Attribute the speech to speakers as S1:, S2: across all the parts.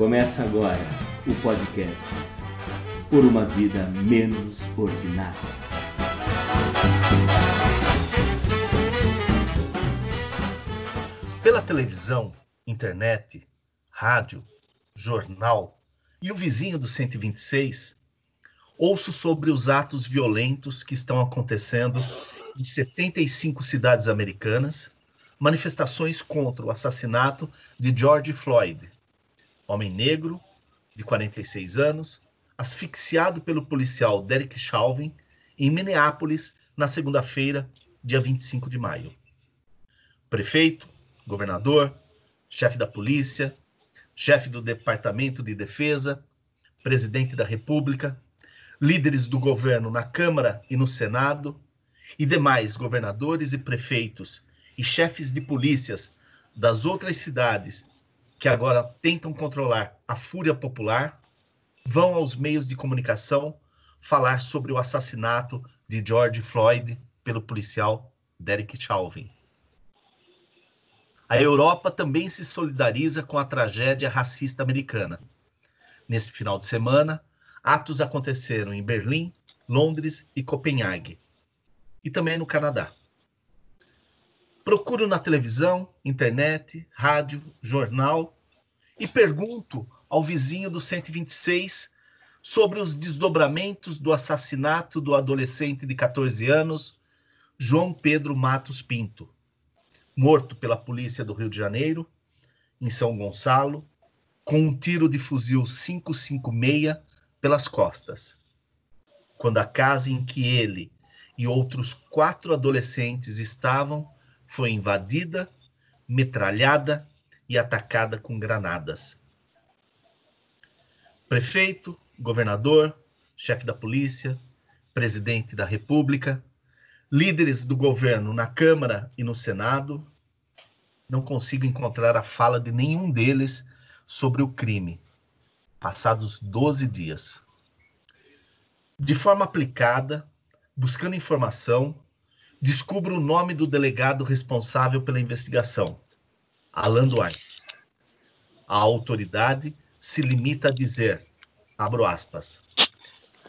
S1: Começa agora o podcast Por uma Vida Menos Ordinária.
S2: Pela televisão, internet, rádio, jornal e o vizinho do 126, ouço sobre os atos violentos que estão acontecendo em 75 cidades americanas, manifestações contra o assassinato de George Floyd, homem negro de 46 anos, asfixiado pelo policial Derek Chauvin em Minneapolis na segunda-feira, dia 25 de maio. Prefeito, governador, chefe da polícia, chefe do Departamento de Defesa, presidente da República, líderes do governo na Câmara e no Senado e demais governadores e prefeitos e chefes de polícias das outras cidades que agora tentam controlar a fúria popular vão aos meios de comunicação falar sobre o assassinato de George Floyd pelo policial Derek Chauvin. A Europa também se solidariza com a tragédia racista americana. Nesse final de semana, atos aconteceram em Berlim, Londres e Copenhague, e também no Canadá. Procuro na televisão, internet, rádio, jornal e pergunto ao vizinho do 126 sobre os desdobramentos do assassinato do adolescente de 14 anos, João Pedro Matos Pinto, morto pela polícia do Rio de Janeiro, em São Gonçalo, com um tiro de fuzil 556 pelas costas. Quando a casa em que ele e outros quatro adolescentes estavam foi invadida, metralhada e atacada com granadas. Prefeito, governador, chefe da polícia, presidente da República, líderes do governo na Câmara e no Senado, não consigo encontrar a fala de nenhum deles sobre o crime, passados 12 dias. De forma aplicada, buscando informação, descubro o nome do delegado responsável pela investigação, Alan Duarte. A autoridade se limita a dizer, abro aspas,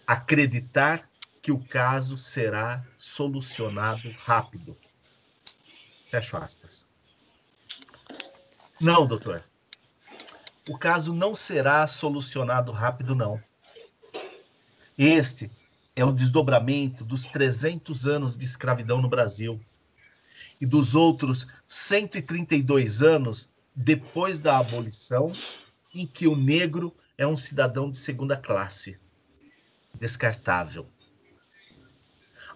S2: acreditar que o caso será solucionado rápido. Fecho aspas. Não, doutor. O caso não será solucionado rápido, não. Este é o desdobramento dos 300 anos de escravidão no Brasil e dos outros 132 anos depois da abolição, em que o negro é um cidadão de segunda classe, descartável.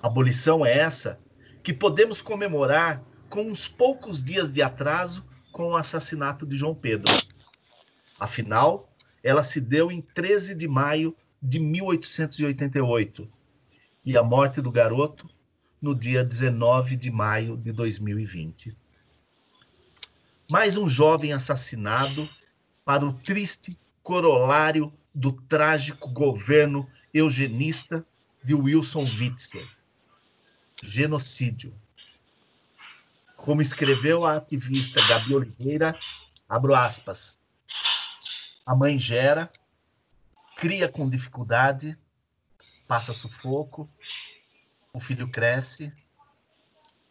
S2: Abolição é essa que podemos comemorar com uns poucos dias de atraso com o assassinato de João Pedro. Afinal, ela se deu em 13 de maio de 1888 e a morte do garoto no dia 19 de maio de 2020. Mais um jovem assassinado para o triste corolário do trágico governo eugenista de Wilson Witzel. Genocídio. Como escreveu a ativista Gabi Oliveira, abro aspas, a mãe gera, cria com dificuldade, passa sufoco, o filho cresce,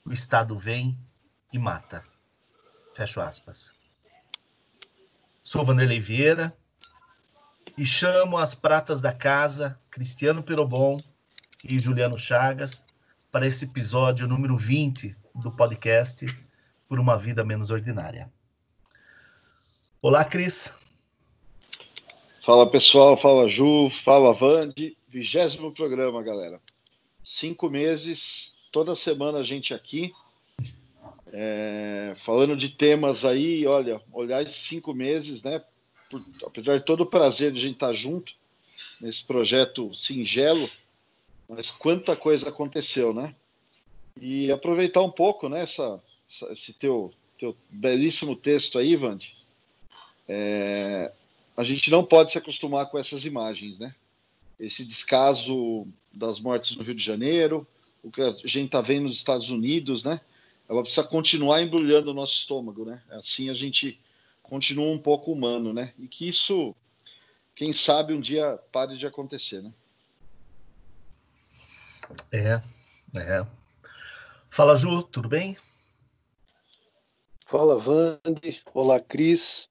S2: o Estado vem e mata. Fecho aspas. Sou Vanderlei Vieira e chamo as pratas da casa, Cristiano Perobon e Juliano Chagas, para esse episódio número 20 do podcast Por uma Vida Menos Ordinária. Olá, Cris.
S3: Fala pessoal, fala Ju, fala Vande, vigésimo programa, galera. Cinco meses, toda semana a gente aqui, é, falando de temas aí, olha, olhar esses cinco meses, né? Por, apesar de todo o prazer de a gente estar junto nesse projeto singelo, mas quanta coisa aconteceu, né? E aproveitar um pouco, né, essa, esse teu, teu belíssimo texto aí, Vande. É, a gente não pode se acostumar com essas imagens, né? Esse descaso das mortes no Rio de Janeiro, o que a gente está vendo nos Estados Unidos, né? Ela precisa continuar embrulhando o nosso estômago, né? Assim a gente continua um pouco humano, né? E que isso, quem sabe, um dia pare de acontecer, né?
S2: É, é. Fala, Ju, tudo bem?
S4: Fala, Vande. Olá, Cris.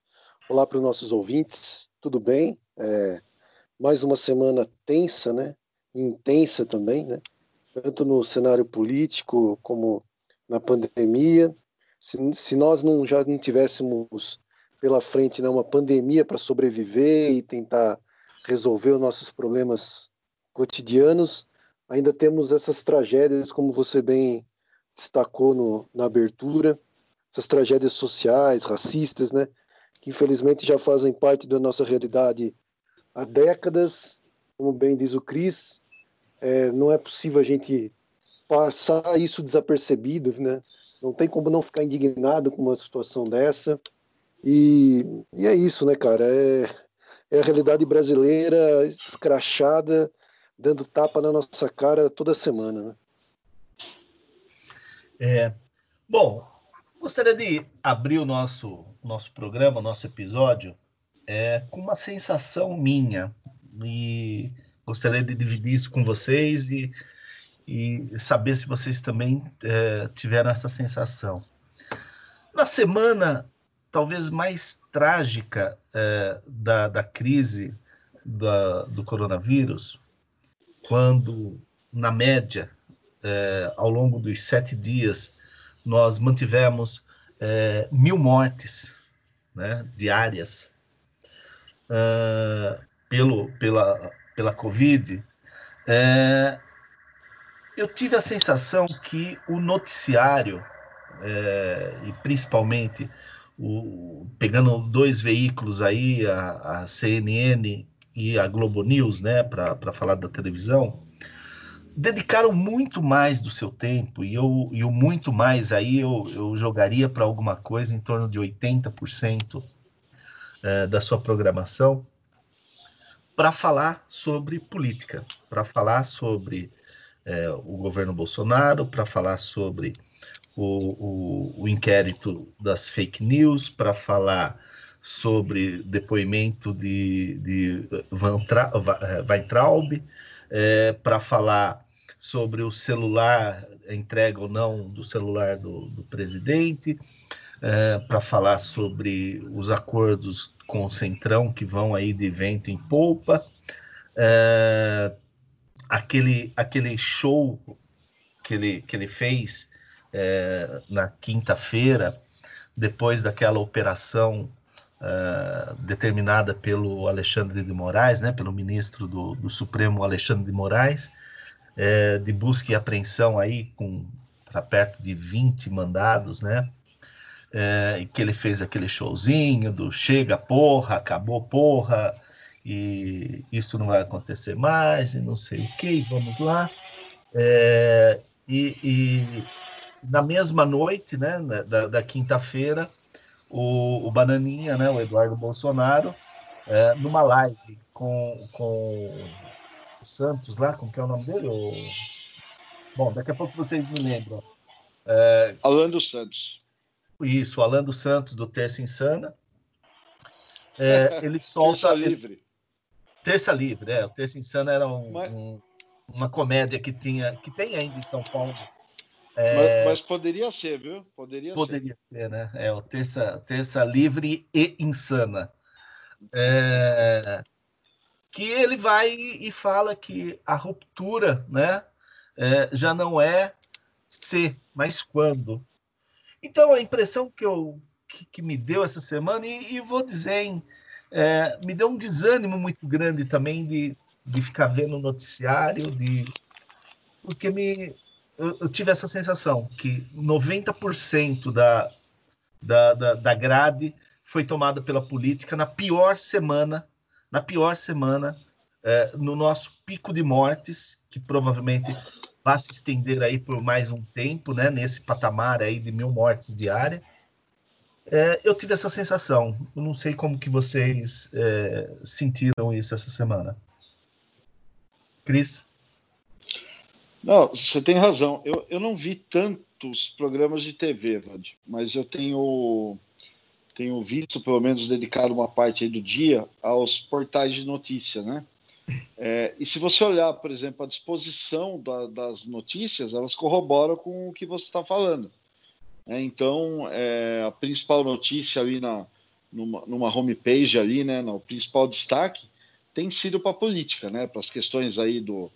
S4: Olá para os nossos ouvintes. Tudo bem? É, mais uma semana tensa, né? Intensa também, né? Tanto no cenário político como na pandemia. Se, se nós não já não tivéssemos pela frente né, uma pandemia para sobreviver e tentar resolver os nossos problemas cotidianos, ainda temos essas tragédias, como você bem destacou no, na abertura, essas tragédias sociais, racistas, né, que infelizmente já fazem parte da nossa realidade há décadas, como bem diz o Cris, é, não é possível a gente passar isso desapercebido, né? Não tem como não ficar indignado com uma situação dessa. E, e é isso, né, cara? É, é a realidade brasileira escrachada, dando tapa na nossa cara toda semana, né?
S2: É, bom, gostaria de abrir o nosso, nosso programa, nosso episódio, é, com uma sensação minha. E gostaria de dividir isso com vocês e, e saber se vocês também é, tiveram essa sensação. Na semana talvez mais trágica é, da, da crise da, do coronavírus, quando, na média, é, ao longo dos sete dias, nós mantivemos é, mil mortes né, diárias uh, pelo, pela, pela Covid, é, eu tive a sensação que o noticiário, é, e principalmente o, pegando dois veículos aí, a, a CNN e a Globo News, né, para falar da televisão, dedicaram muito mais do seu tempo, e, eu, e o muito mais aí eu, eu jogaria para alguma coisa em torno de 80% é, da sua programação, para falar sobre política, para falar sobre é, o governo Bolsonaro, para falar sobre o, o, o inquérito das fake news, para falar sobre depoimento de, de eh, Weintraub, é, para falar sobre o celular, entrega ou não do celular do, do presidente, é, para falar sobre os acordos com o Centrão que vão aí de vento em polpa, é, aquele, aquele show que ele, que ele fez é, na quinta-feira, depois daquela operação é, determinada pelo Alexandre de Moraes, né, pelo ministro do, do Supremo Alexandre de Moraes, é, de busca e apreensão aí com para perto de 20 mandados, né? É, que ele fez aquele showzinho do chega porra, acabou porra, e isso não vai acontecer mais, e não sei o que, vamos lá. É, e, e, na mesma noite, né, da, da quinta-feira, o, o, Bananinha, né, o Eduardo Bolsonaro, é, numa live com, com o Santos lá, como que é o nome dele? O... Bom, daqui a pouco vocês me lembram.
S3: É... Dos Santos.
S2: Isso, Alan dos Santos, do Terça Insana. É, ele solta...
S3: Terça Livre.
S2: Terça Livre, é. O Terça Insana era um, Mas... um, uma comédia que tinha, que tem ainda em São Paulo,
S3: é... Mas, mas, poderia ser, viu?
S2: Poderia, poderia ser. ser. né? É o terça, terça livre e insana. É... Que ele vai e fala que a ruptura, né? É, já não é se, mas quando. Então a impressão que eu que, que me deu essa semana e, e vou dizer, hein, é, me deu um desânimo muito grande também de, de ficar vendo o noticiário, de porque me eu, eu tive essa sensação que 90% da, da, da, da grade foi tomada pela política na pior semana, na pior semana, é, no nosso pico de mortes, que provavelmente vai se estender aí por mais um tempo, né, nesse patamar aí de mil mortes diárias. É, eu tive essa sensação. Eu não sei como que vocês é, sentiram isso essa semana. Cris?
S3: Não, você tem razão. Eu, eu não vi tantos programas de TV, Vand, mas eu tenho tenho visto, pelo menos, dedicar uma parte do dia aos portais de notícia, né? É, e se você olhar, por exemplo, a disposição da, das notícias, elas corroboram com o que você está falando. É, então, é, a principal notícia ali na, numa, numa homepage ali, né, no principal destaque, tem sido para a política, né, para as questões aí do,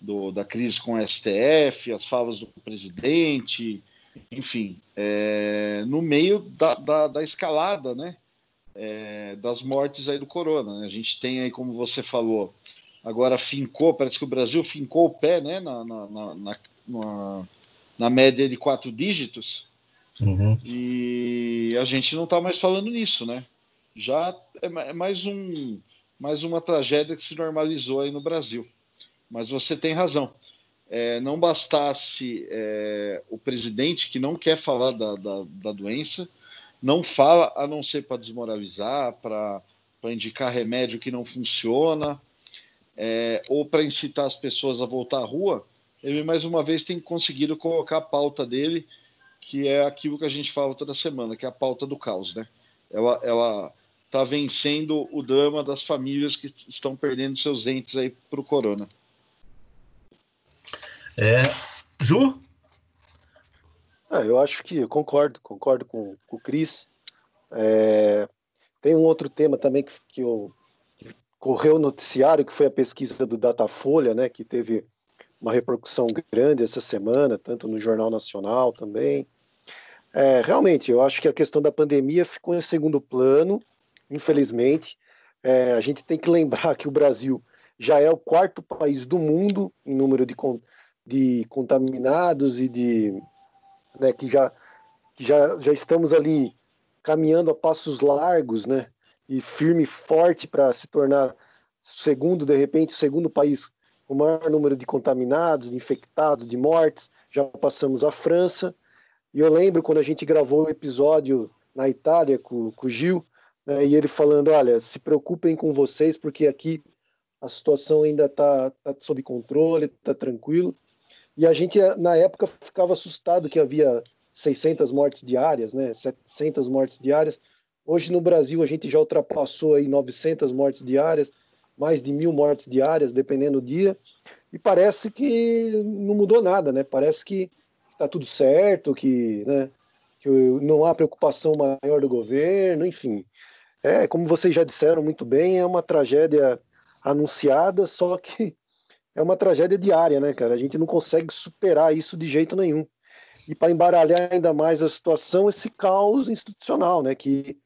S3: do, da crise com o STF, as falas do presidente, enfim, é, no meio da, da, da escalada, né, é, das mortes aí do corona. Né? A gente tem aí, como você falou, agora fincou, parece que o Brasil fincou o pé né, na, na, na, na, na média de quatro dígitos, uhum. e a gente não está mais falando nisso, né? Já é, é mais, um, mais uma tragédia que se normalizou aí no Brasil. Mas você tem razão. É, não bastasse é, o presidente que não quer falar da, da, da doença, não fala a não ser para desmoralizar, para indicar remédio que não funciona, é, ou para incitar as pessoas a voltar à rua, ele mais uma vez tem conseguido colocar a pauta dele, que é aquilo que a gente fala toda semana, que é a pauta do caos, né? Ela, ela está vencendo o drama das famílias que estão perdendo seus dentes aí o corona.
S2: É, Ju?
S4: É, eu acho que concordo, concordo com, com o Cris. É, tem um outro tema também que, que, eu, que correu no noticiário, que foi a pesquisa do Datafolha, né, que teve uma repercussão grande essa semana, tanto no Jornal Nacional também. É, realmente, eu acho que a questão da pandemia ficou em segundo plano, infelizmente. É, a gente tem que lembrar que o Brasil já é o quarto país do mundo em número de, de contaminados e de né, que já que já, já estamos ali caminhando a passos largos, né, e firme e forte para se tornar segundo, de repente, o segundo país com o maior número de contaminados, de infectados, de mortes. Já passamos a França. E eu lembro quando a gente gravou o episódio na Itália com, com o Gil, né, e ele falando: olha, se preocupem com vocês, porque aqui a situação ainda está tá sob controle, está tranquilo. E a gente, na época, ficava assustado que havia 600 mortes diárias, né? 700 mortes diárias. Hoje no Brasil a gente já ultrapassou aí 900 mortes diárias, mais de mil mortes diárias, dependendo do dia. E parece que não mudou nada, né? Parece que está tudo certo, que, né, que não há preocupação maior do governo, enfim. É, como vocês já disseram muito bem, é uma tragédia anunciada, só que é uma tragédia diária, né, cara? A gente não consegue superar isso de jeito nenhum. E para embaralhar ainda mais a situação, esse caos institucional, né, que,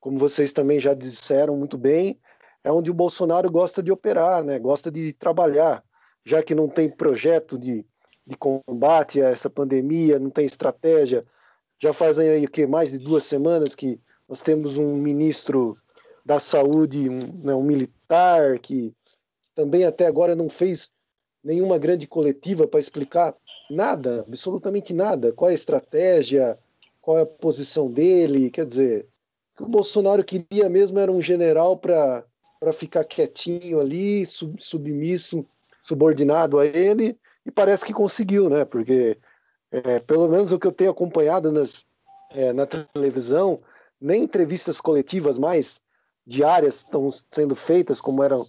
S4: como vocês também já disseram muito bem, é onde o Bolsonaro gosta de operar, né, gosta de trabalhar, já que não tem projeto de, de combate a essa pandemia, não tem estratégia. Já fazem aí o que mais de duas semanas que nós temos um ministro da saúde, um, né, um militar que também até agora não fez nenhuma grande coletiva para explicar nada, absolutamente nada. Qual é a estratégia, qual é a posição dele? Quer dizer, o que o Bolsonaro queria mesmo era um general para ficar quietinho ali, sub, submisso, subordinado a ele, e parece que conseguiu, né? Porque, é, pelo menos o que eu tenho acompanhado nas, é, na televisão, nem entrevistas coletivas mais diárias estão sendo feitas como eram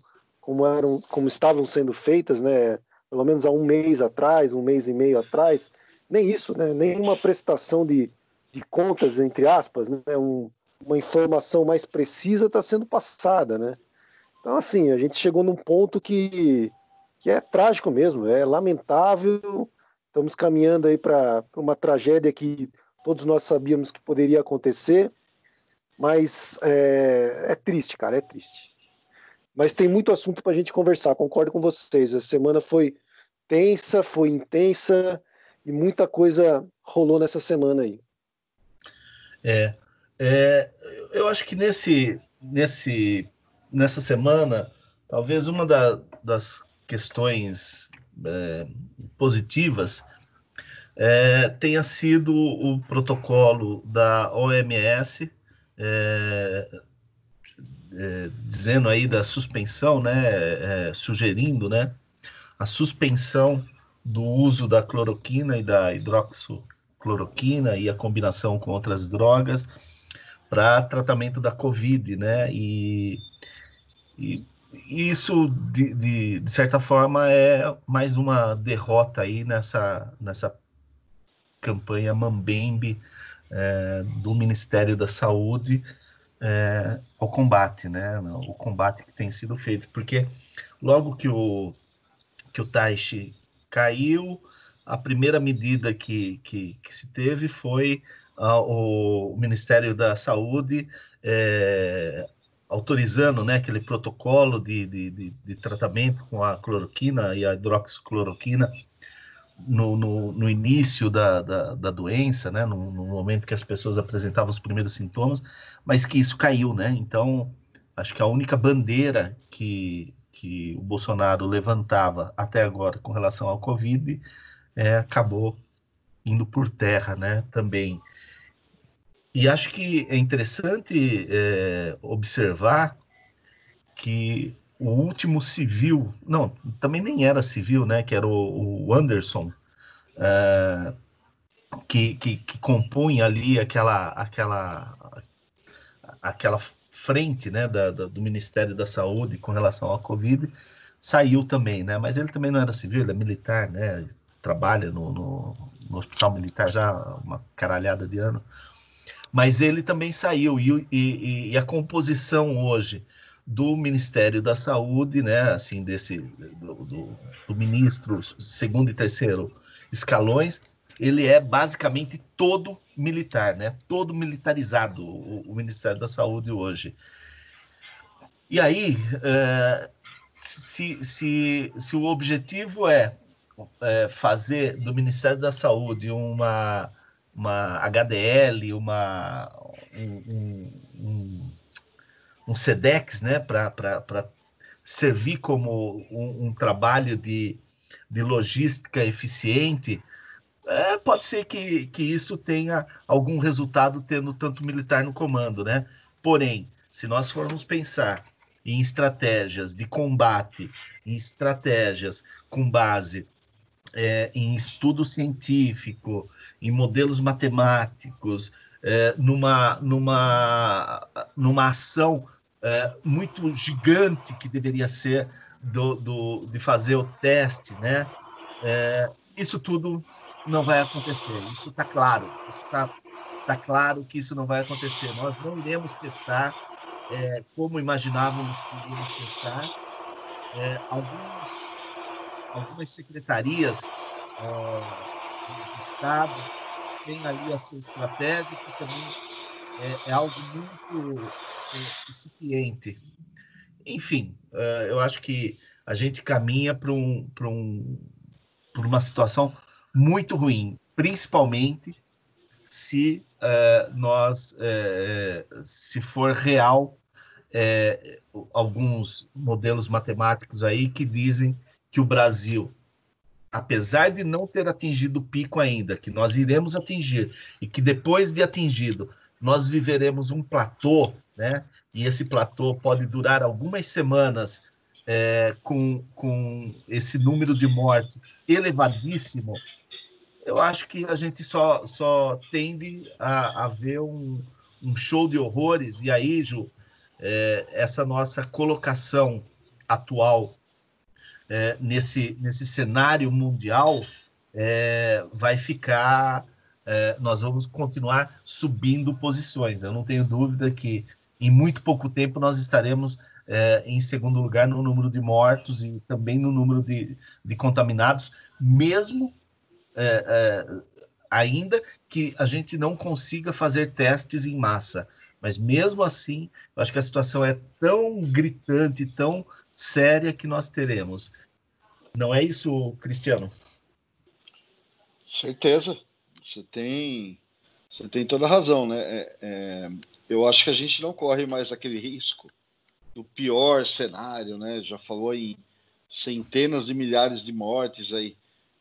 S4: como eram, como estavam sendo feitas, né? Pelo menos há um mês atrás, um mês e meio atrás, nem isso, né? Nenhuma prestação de, de contas entre aspas, né? Um, uma informação mais precisa está sendo passada, né? Então assim, a gente chegou num ponto que que é trágico mesmo, é lamentável. Estamos caminhando aí para uma tragédia que todos nós sabíamos que poderia acontecer, mas é, é triste, cara, é triste. Mas tem muito assunto para a gente conversar, concordo com vocês. A semana foi tensa, foi intensa e muita coisa rolou nessa semana aí.
S2: É, é eu acho que nesse, nesse, nessa semana, talvez uma da, das questões é, positivas é, tenha sido o protocolo da OMS é, é, dizendo aí da suspensão, né, é, sugerindo, né, a suspensão do uso da cloroquina e da hidroxicloroquina e a combinação com outras drogas para tratamento da Covid, né? E, e isso, de, de, de, certa forma, é mais uma derrota aí nessa, nessa campanha Mambembe é, do Ministério da Saúde é, ao combate, né? O combate que tem sido feito, porque logo que o que o Taishi caiu, a primeira medida que, que, que se teve foi o Ministério da Saúde é, autorizando né, aquele protocolo de, de, de, de, tratamento com a cloroquina e a hidroxicloroquina no, no, no início da, da, da, doença, né, no, no, momento que as pessoas apresentavam os primeiros sintomas, mas que isso caiu, né? Então, acho que a única bandeira que, que o Bolsonaro levantava até agora com relação ao Covid é, acabou indo por terra, né? Também. E acho que é interessante é, observar que o último civil, não, também nem era civil, né? Que era o, o Anderson, é, que, que, que compunha ali aquela, aquela, aquela frente, né? Da, da, do Ministério da Saúde com relação à Covid, saiu também, né? Mas ele também não era civil, ele é militar, né? Trabalha no, no, no hospital militar já uma caralhada de ano mas ele também saiu e, e, e, a composição hoje do Ministério da Saúde, né, assim desse do, do, do, ministro segundo e terceiro escalões, ele é basicamente todo militar, né, todo militarizado o, o Ministério da Saúde hoje. E aí, é, se, se, se o objetivo é, é fazer do Ministério da Saúde uma uma HDL, uma, um, um, um SEDEX, né, para servir como um, um, trabalho de, de logística eficiente, é, pode ser que, que isso tenha algum resultado tendo tanto militar no comando, né? Porém, se nós formos pensar em estratégias de combate, em estratégias com base é, em estudo científico, em modelos matemáticos, é, numa, numa, numa ação é, muito gigante que deveria ser do, do, de fazer o teste, né? É, isso tudo não vai acontecer, isso está claro, está tá claro que isso não vai acontecer. Nós não iremos testar é, como imaginávamos que iríamos testar. É, alguns, algumas secretarias de Estado, tem ali a sua estratégia, que também é, é algo muito incipiente. Enfim, uh, eu acho que a gente caminha para um, um, uma situação muito ruim, principalmente se uh, nós, uh, se for real, alguns modelos matemáticos aí que dizem que o Brasil apesar de não ter atingido o pico ainda, que nós iremos atingir, e que depois de atingido, nós viveremos um platô, né? E esse platô pode durar algumas semanas é, com, com esse número de mortes elevadíssimo. Eu acho que a gente só, só tende a, a ver um, um show de horrores, e aí, Ju, é, essa nossa colocação atual é, nesse, nesse cenário mundial é, vai ficar. É, nós vamos continuar subindo posições. Eu não tenho dúvida que em muito pouco tempo nós estaremos é, em segundo lugar no número de mortos e também no número de, de contaminados, mesmo é, é, ainda que a gente não consiga fazer testes em massa. Mas mesmo assim, eu acho que a situação é tão gritante, tão séria que nós teremos. Não é isso, Cristiano?
S3: Certeza. Você tem, você tem toda a razão, né? É, eu acho que a gente não corre mais aquele risco do pior cenário, né? Já falou em centenas de milhares de mortes aí,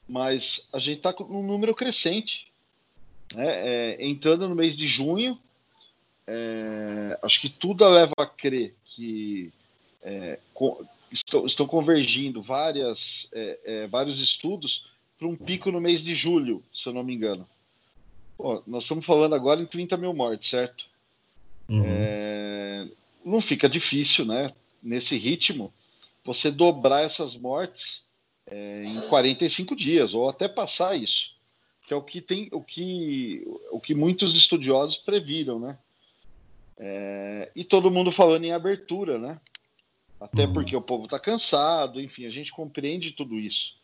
S3: mas a gente está com um número crescente. Né? É, entrando no mês de junho, é, acho que tudo leva a crer que é, estão, estão convergindo várias, é, é, vários estudos para um pico no mês de julho, se eu não me engano. nós estamos falando agora em 30 mil mortes, certo? Uhum. é, não fica difícil, né? Nesse ritmo, você dobrar essas mortes é, em 45 dias ou até passar isso, que é o que tem, o que, o que muitos estudiosos previram, né? É, e todo mundo falando em abertura, né? Até uhum. porque o povo está cansado, enfim, a gente compreende tudo isso.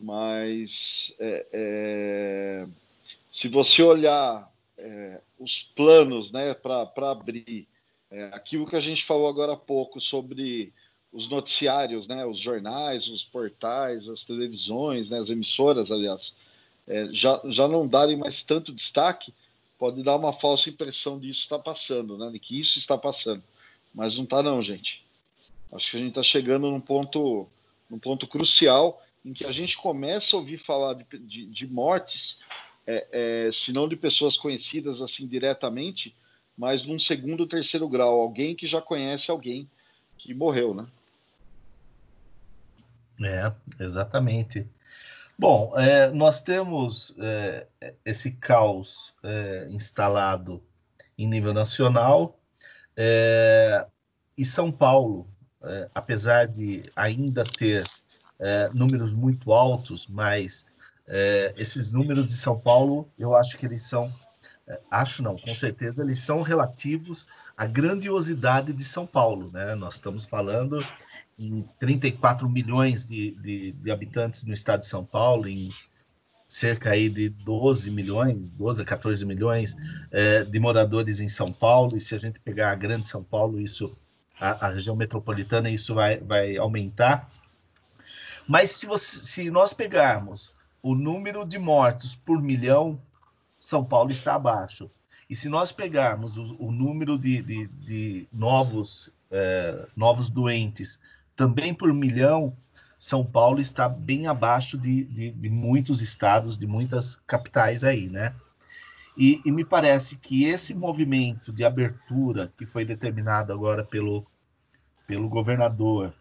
S3: Mas é, é, se você olhar é, os planos né, para abrir é, aquilo que a gente falou agora há pouco sobre os noticiários, né, os jornais, os portais, as televisões, né, as emissoras, aliás, é, já, já não darem mais tanto destaque, pode dar uma falsa impressão de isso está passando, né, de que isso está passando. Mas não está não, gente. Acho que a gente está chegando num ponto, num ponto crucial em que a gente começa a ouvir falar de, de, de mortes, é, é, se não de pessoas conhecidas assim diretamente, mas num segundo, terceiro grau, alguém que já conhece alguém que morreu, né?
S2: É, exatamente. Bom, é, nós temos é, esse caos é, instalado em nível nacional é, e São Paulo é, apesar de ainda ter é, números muito altos, mas é, esses números de São Paulo, eu acho que eles são, é, acho não, com certeza, eles são relativos à grandiosidade de São Paulo. Né? Nós estamos falando em 34 milhões de, de, de habitantes no estado de São Paulo, em cerca aí de 12 milhões, 12 a 14 milhões é, de moradores em São Paulo, e se a gente pegar a grande São Paulo, isso a, a região metropolitana, isso vai, vai aumentar. Mas se, você, se nós pegarmos o número de mortos por milhão, São Paulo está abaixo. E se nós pegarmos o, o número de, de, de novos, é, novos doentes também por milhão, São Paulo está bem abaixo de, de, de muitos estados, de muitas capitais aí, né? E, e, me parece que esse movimento de abertura que foi determinado agora pelo, pelo governador,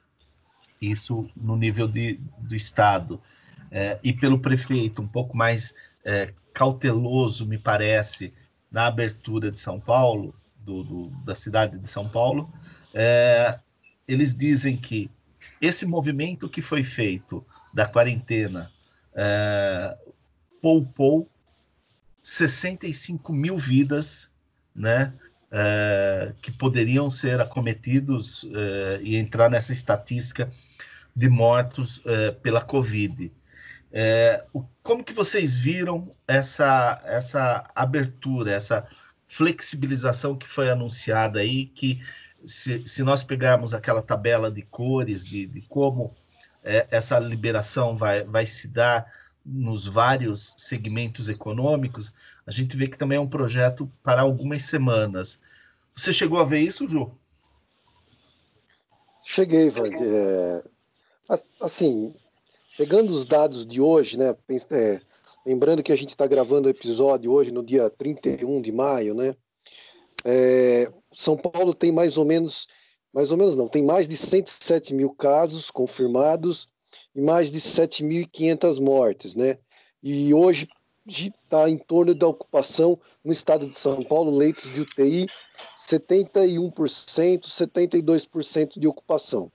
S2: isso no nível de, do Estado, é, e pelo prefeito, um pouco mais é, cauteloso, me parece, na abertura de São Paulo, do, do, da cidade de São Paulo, é, eles dizem que esse movimento que foi feito da quarentena é, poupou 65 mil vidas, né? É, que poderiam ser acometidos é, e entrar nessa estatística de mortos é, pela Covid. É, o, como que vocês viram essa, essa abertura, essa flexibilização que foi anunciada aí, que se, se nós pegarmos aquela tabela de cores, de, de como é, essa liberação vai, vai se dar nos vários segmentos econômicos, a gente vê que também é um projeto para algumas semanas. Você chegou a ver isso, Ju?
S4: Cheguei, Vand. É, assim, pegando os dados de hoje, né? É, lembrando que a gente está gravando o episódio hoje no dia 31 de maio, né? É, São Paulo tem mais ou menos, mais ou menos não, tem mais de 107 mil casos confirmados e mais de 7.500 mortes, né? E hoje está em torno da ocupação no estado de São Paulo, leitos de UTI, 71%, 72% de ocupação.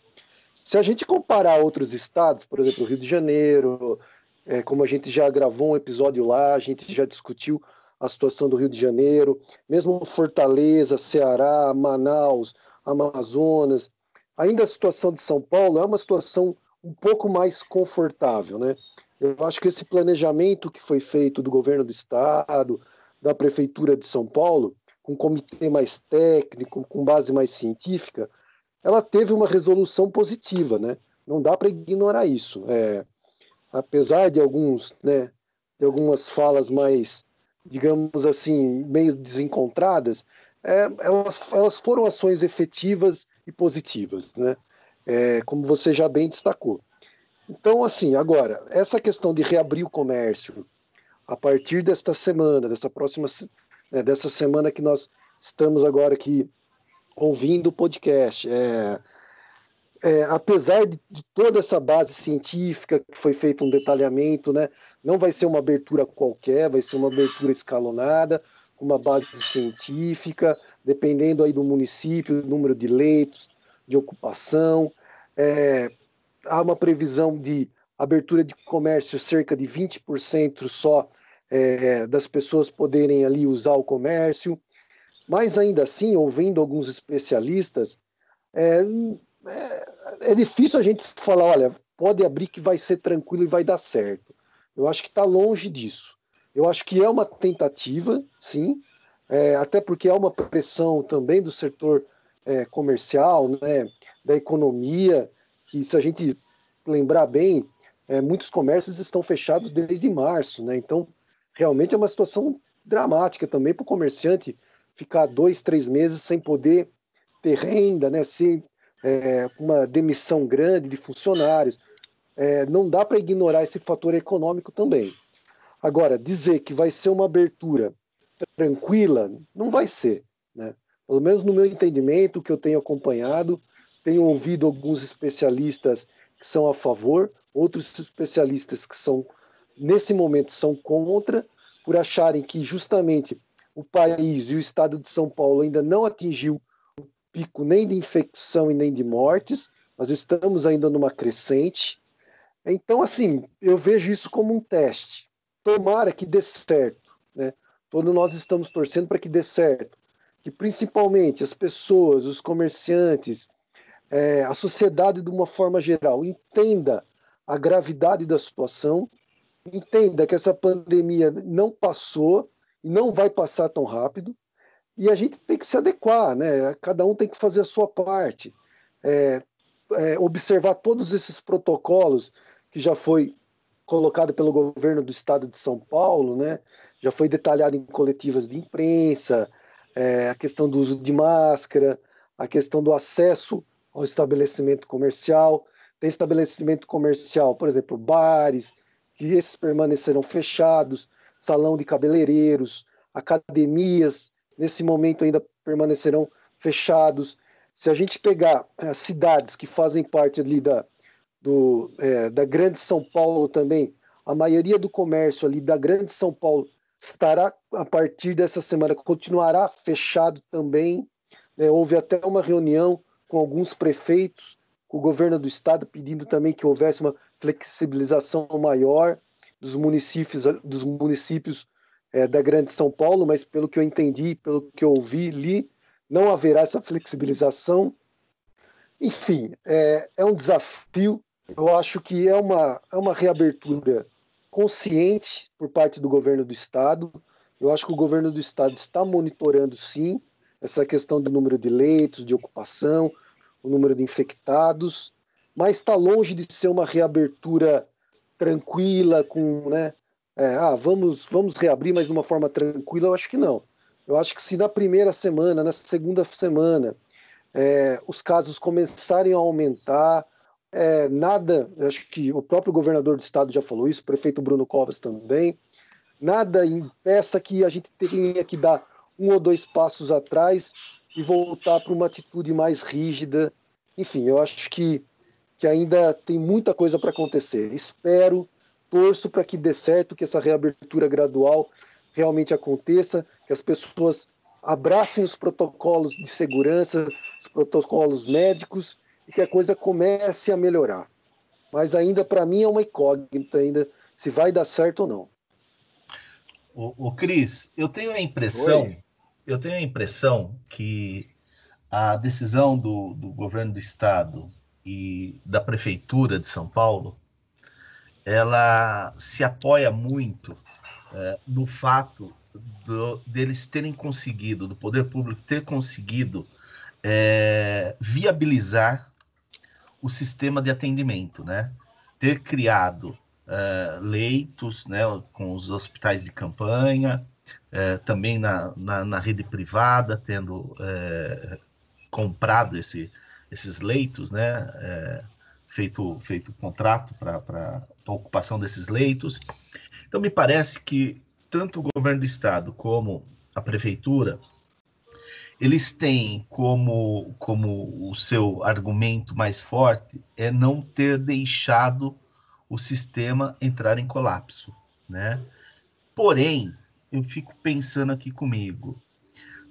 S4: Se a gente comparar outros estados, por exemplo, o Rio de Janeiro, é, como a gente já gravou um episódio lá, a gente já discutiu a situação do Rio de Janeiro, mesmo Fortaleza, Ceará, Manaus, Amazonas, ainda a situação de São Paulo é uma situação um pouco mais confortável, né? Eu acho que esse planejamento que foi feito do governo do estado, da prefeitura de São Paulo, com um comitê mais técnico, com base mais científica, ela teve uma resolução positiva, né? Não dá para ignorar isso. É, apesar de alguns, né, de algumas falas mais, digamos assim, meio desencontradas, é, elas, elas foram ações efetivas e positivas, né? é, como você já bem destacou. Então, assim, agora, essa questão de reabrir o comércio a partir desta semana, dessa próxima, né, dessa semana que nós estamos agora aqui ouvindo o podcast, é, é, apesar de, de, toda essa base científica que foi feito um detalhamento, né, não vai ser uma abertura qualquer, vai ser uma abertura escalonada, com uma base científica, dependendo aí do município, número de leitos, de ocupação. É, há uma previsão de abertura de comércio cerca de 20% só é, das pessoas poderem ali usar o comércio. Mas ainda assim, ouvindo alguns especialistas, é, é, é difícil a gente falar, olha, pode abrir que vai ser tranquilo e vai dar certo. Eu acho que está longe disso. Eu acho que é uma tentativa, sim, é, até porque há uma pressão também do setor é, comercial, né, da economia, que se a gente lembrar bem, é, muitos comércios estão fechados desde março, né? Então, realmente é uma situação dramática também para o comerciante ficar dois, três meses sem poder ter renda, né? Sem é, uma demissão grande de funcionários. É, não dá para ignorar esse fator econômico também. Agora, dizer que vai ser uma abertura tranquila, não vai ser. Né? Pelo menos no meu entendimento, que eu tenho acompanhado, tenho ouvido alguns especialistas que são a favor, outros especialistas que são, nesse momento, são contra, por acharem que justamente o país e o estado de São Paulo ainda não atingiu o pico nem de infecção e nem de mortes, nós estamos ainda numa crescente. Então, assim, eu vejo isso como um teste. Tomara que dê certo, né? Todos nós estamos torcendo para que dê certo. Que principalmente as pessoas, os comerciantes, é, a sociedade de uma forma geral entenda a gravidade da situação, entenda que essa pandemia não passou e não vai passar tão rápido, e a gente tem que se adequar, né? Cada um tem que fazer a sua parte, é, é, observar todos esses protocolos que já foi colocado pelo governo do estado de São Paulo, né? Já foi detalhado em coletivas de imprensa, é, a questão do uso de máscara, a questão do acesso ao estabelecimento comercial. Tem estabelecimento comercial, por exemplo, bares, que esses permanecerão fechados, salão de cabeleireiros, academias, nesse momento ainda permanecerão fechados. Se a gente pegar as cidades que fazem parte ali da, do, é, da Grande São Paulo também, a maioria do comércio ali da Grande São Paulo estará, a partir dessa semana, continuará fechado também. É, houve até uma reunião com alguns prefeitos, com o governo do estado, pedindo também que houvesse uma flexibilização maior dos municípios, dos municípios é, da Grande São Paulo, mas pelo que eu entendi, pelo que eu ouvi, li, não haverá essa flexibilização. Enfim, é, é um desafio. Eu acho que é uma, é uma reabertura consciente por parte do governo do estado. Eu acho que o governo do estado está monitorando sim essa questão do número de leitos, de ocupação, o número de infectados, mas está longe de ser uma reabertura tranquila, com, né? É, ah, vamos, vamos reabrir, mas de uma forma tranquila, eu acho que não. Eu acho que se na primeira semana, na segunda semana, é, os casos começarem a aumentar, é, nada, acho que o próprio governador do estado já falou isso, o prefeito Bruno Covas também, nada impeça que a gente tenha que dar um ou dois passos atrás e voltar para uma atitude mais rígida. Enfim, eu acho que, que ainda tem muita coisa para acontecer. Espero, torço para que dê certo, que essa reabertura gradual realmente aconteça, que as pessoas abracem os protocolos de segurança, os protocolos médicos e que a coisa comece a melhorar. Mas ainda, para mim, é uma incógnita ainda se vai dar certo ou não.
S2: O, o Cris, eu tenho a impressão, Oi? eu tenho a impressão que a decisão do, do governo do estado e da prefeitura de São Paulo, ela se apoia muito é, no fato do, deles terem conseguido, do poder público ter conseguido é, viabilizar o sistema de atendimento, né? Ter criado uh, leitos, né, com os hospitais de campanha, uh, também na, na, na, rede privada, tendo uh, comprado esse, esses leitos, né, feito feito contrato para a ocupação desses leitos. Então me parece que tanto o governo do estado como a prefeitura eles têm como, como o seu argumento mais forte é não ter deixado o sistema entrar em colapso, né? Porém, eu fico pensando aqui comigo,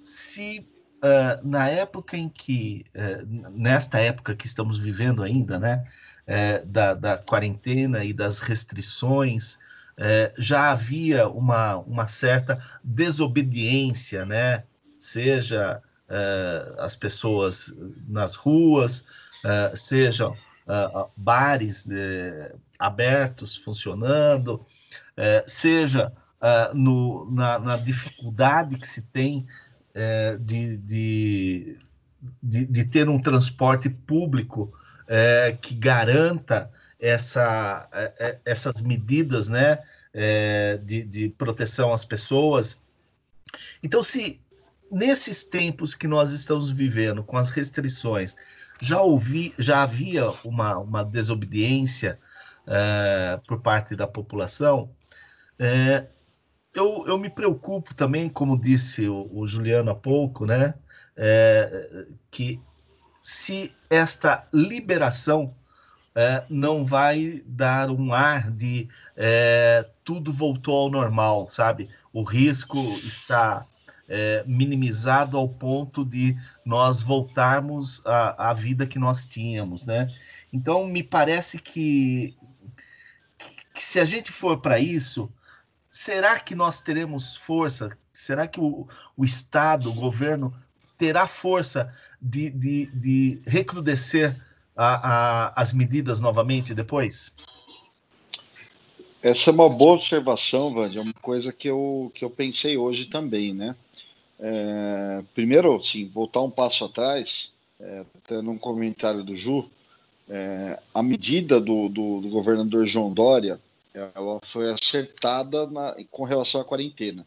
S2: se uh, na época em que, uh, nesta época que estamos vivendo ainda, né, uh, da, da, quarentena e das restrições, já havia uma, uma certa desobediência, né, seja as pessoas nas ruas, sejam bares abertos, funcionando, seja no, na, na dificuldade que se tem é, de, de, de, de, ter um transporte público é, que garanta essa, é, é, essas medidas né, é, de, de proteção às pessoas. Então, se nesses tempos que nós estamos vivendo, com as restrições, já, ouvi, já havia uma, uma desobediência por parte da população, eu, eu me preocupo também, como disse o, o Juliano há pouco, né, é, que se esta liberação é, não vai dar um ar de é, tudo voltou ao normal, sabe? O risco está é, minimizado ao ponto de nós voltarmos à, vida que nós tínhamos, né? Então, me parece que, que se a gente for para isso, será que nós teremos força? Será que o, o Estado, o governo, terá força de, de, de recrudescer a, a, as medidas novamente depois?
S3: Essa é uma boa observação, Vande. É uma coisa que eu, que eu pensei hoje também, né? É, primeiro, sim, voltar um passo atrás, é, até num comentário do Ju, é, a medida do, do, do governador João Dória ela foi acertada na, com relação à quarentena.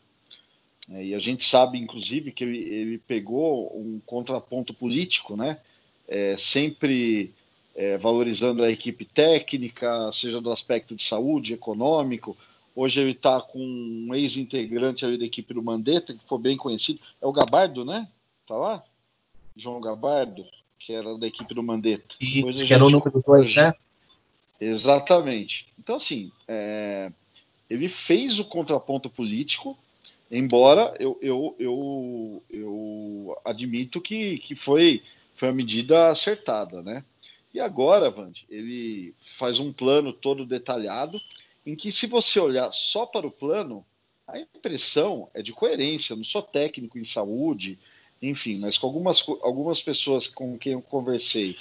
S3: É, e a gente sabe, inclusive, que ele, ele pegou um contraponto político, né? É, sempre é, valorizando a equipe técnica, seja do aspecto de saúde, econômico. Hoje ele está com um ex-integrante da equipe do Mandetta, que foi bem conhecido. É o Gabardo, né? Tá lá? João Gabardo, que era da equipe do Mandetta.
S2: Isso, que era o número dois, né?
S3: Exatamente. Então, assim, é, ele fez o contraponto político, embora eu, eu, eu, eu admito que, que foi, foi uma medida acertada, né? E agora, Vande, ele faz um plano todo detalhado, em que se você olhar só para o plano, a impressão é de coerência. Não sou técnico em saúde, enfim, mas com algumas, algumas pessoas com quem eu conversei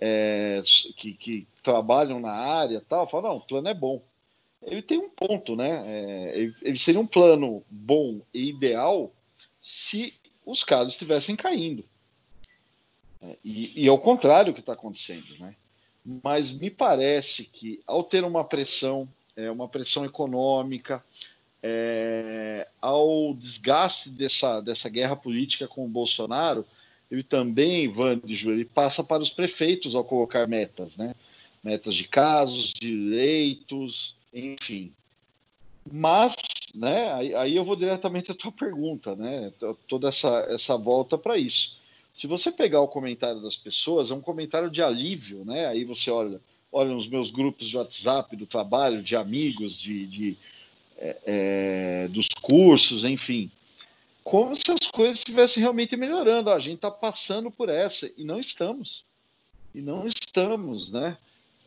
S3: é, que, que, trabalham na área tal, falam, não, o plano é bom. Ele tem um ponto, né? É, ele, seria um plano bom e ideal se os casos estivessem caindo. É, e, e é o contrário que está acontecendo, né? Mas me parece que ao ter uma pressão, é, uma pressão econômica, é, ao desgaste dessa, dessa guerra política com o Bolsonaro, ele também, Vandijo, ele passa para os prefeitos ao colocar metas, né? Metas de casos, de leitos, enfim. Mas, né, aí, aí eu vou diretamente à tua pergunta, né? Toda essa, essa volta para isso. Se você pegar o comentário das pessoas, é um comentário de alívio, né? Aí você olha, olha nos meus grupos de WhatsApp, do trabalho, de amigos, de, de é, é, dos cursos, enfim como se as coisas estivessem realmente melhorando. a gente está passando por essa e não estamos. E não estamos, né?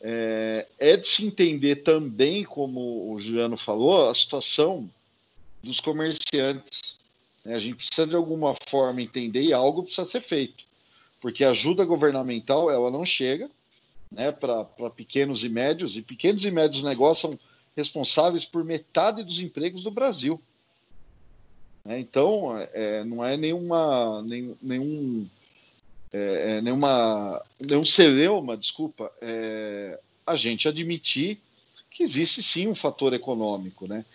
S3: É, é, de se entender também, como o Juliano falou, a situação dos comerciantes. Né? A gente precisa de alguma forma entender e algo precisa ser feito, porque a ajuda governamental ela não chega né, para pequenos e médios, e pequenos e médios negócios são responsáveis por metade dos empregos do Brasil. Né? Então, é, não é nenhuma, nem, nenhum, é, é, nenhuma, nenhum celeuma, desculpa, é, a gente admitir que existe sim um fator econômico, né?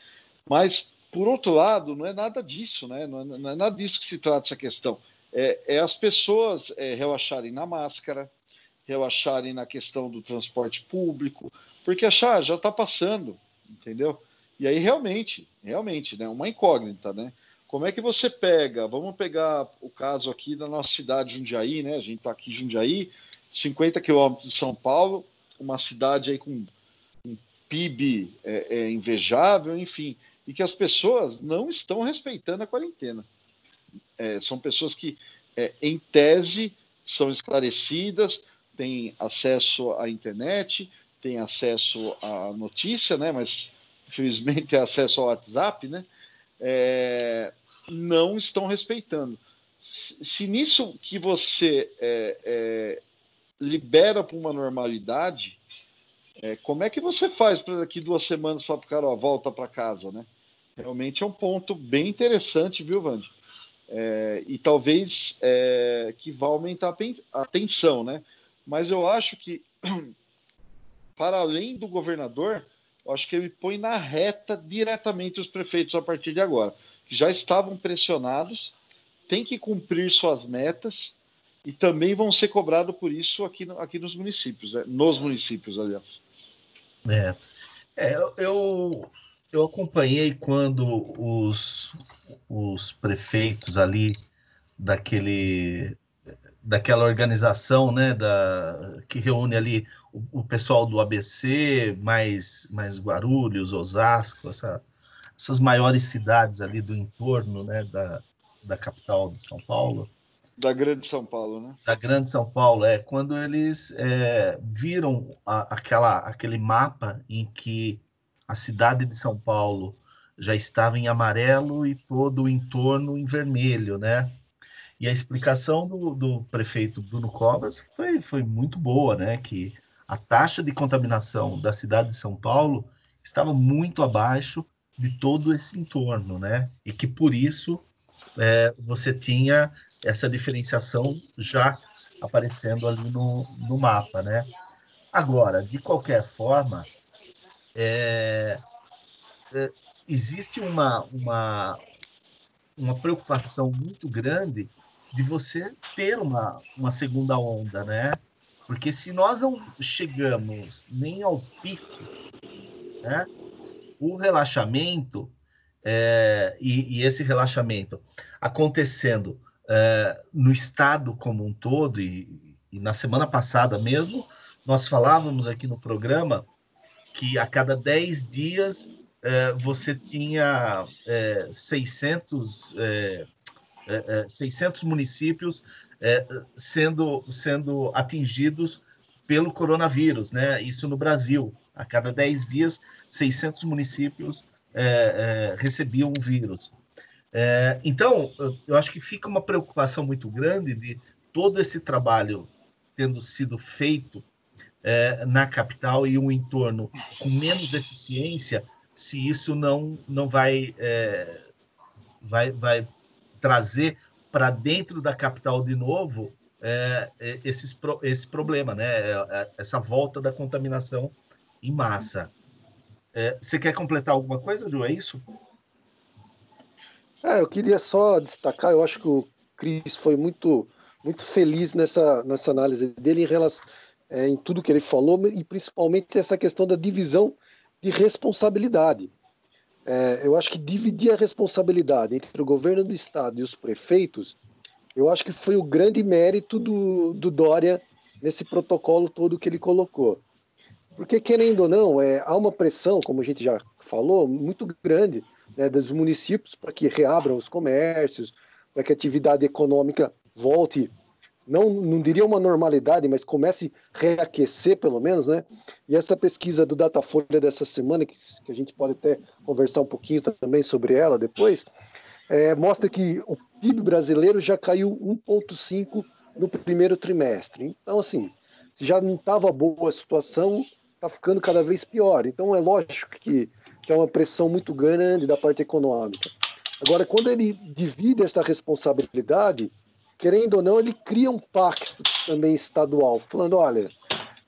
S3: Mas, por outro lado, não é nada disso, né? Não é, não é nada disso que se trata essa questão. É, é as pessoas é, relaxarem na máscara, relaxarem na questão do transporte público, porque achar já está passando, entendeu? E aí realmente, realmente, né? Uma incógnita, né? Como é que você pega? Vamos pegar o caso aqui da nossa cidade, Jundiaí, né? A gente está aqui em Jundiaí, 50 quilômetros de São Paulo, uma cidade aí com um PIB é, é, invejável, enfim, e que as pessoas não estão respeitando a quarentena. É, são pessoas que é, em tese, são esclarecidas, têm acesso à internet, têm acesso à notícia, né? Mas infelizmente tem acesso ao WhatsApp, né? É, não estão respeitando. Se, nisso que você é, é, libera para uma normalidade, é, como é que você faz para daqui duas semanas falar para o cara, ó, volta para casa, né? Realmente é um ponto bem interessante, viu, Vande? É, e talvez é, que vá aumentar a tensão, né? Mas eu acho que, para além do governador, acho que ele põe na reta diretamente os prefeitos a partir de agora, já estavam pressionados, têm que cumprir suas metas e também vão ser cobrados por isso aqui, aqui nos municípios, né? nos municípios, aliás.
S2: É, é eu, eu acompanhei quando os, os prefeitos ali daquele daquela organização, né, da, que reúne ali o, o, pessoal do ABC, mais, mais Guarulhos, Osasco, essa, essas maiores cidades ali do entorno, né, da, da capital de São Paulo.
S3: Da Grande São Paulo, né?
S2: Da Grande São Paulo, é. Quando eles é, viram a, aquela, aquele mapa em que a cidade de São Paulo já estava em amarelo e todo o entorno em vermelho, né? E a explicação do, do prefeito Bruno Covas foi, foi muito boa, né? Que a taxa de contaminação da cidade de São Paulo estava muito abaixo de todo esse entorno, né? E que por isso é, você tinha essa diferenciação já aparecendo ali no, no mapa, né? Agora, de qualquer forma, é, é, existe uma, uma, uma preocupação muito grande de você ter uma, uma segunda onda, né? Porque se nós não chegamos nem ao pico, né? O relaxamento é, e, e, esse relaxamento acontecendo é, no estado como um todo e, e, na semana passada mesmo nós falávamos aqui no programa que a cada 10 dias é, você tinha 600 é, 600 é, é, municípios sendo, sendo atingidos pelo coronavírus, né? Isso no Brasil. A cada 10 dias, 600 municípios recebiam o vírus. então, eu acho que fica uma preocupação muito grande de todo esse trabalho tendo sido feito na capital e um entorno com menos eficiência, se isso não, não vai, vai, vai trazer para dentro da capital de novo é, é esses, esse problema, né? É, é, essa volta da contaminação em massa. É, você quer completar alguma coisa, Ju? É isso?
S4: É, eu queria só destacar, eu acho que o Cris foi muito, muito feliz nessa, nessa análise dele em relação é, em tudo que ele falou, e principalmente essa questão da divisão de responsabilidade. É, eu acho que dividir a responsabilidade entre o governo do estado e os prefeitos, eu acho que foi o grande mérito do, do Dória nesse protocolo todo que ele colocou. Porque, querendo ou não, é, há uma pressão, como a gente já falou, muito grande né, dos municípios para que reabram os comércios, para que a atividade econômica volte não, não diria uma normalidade, mas comece a reaquecer pelo menos, né? E essa pesquisa do Datafolha dessa semana, que, que a gente pode até conversar um pouquinho também sobre ela depois, é, mostra que o PIB brasileiro já caiu 1,5% no primeiro trimestre. Então, assim, se já não estava boa a situação, está ficando cada vez pior. Então, é lógico que, que é uma pressão muito grande da parte econômica. Agora, quando ele divide essa responsabilidade, querendo ou não, ele cria um pacto também estadual, falando: olha,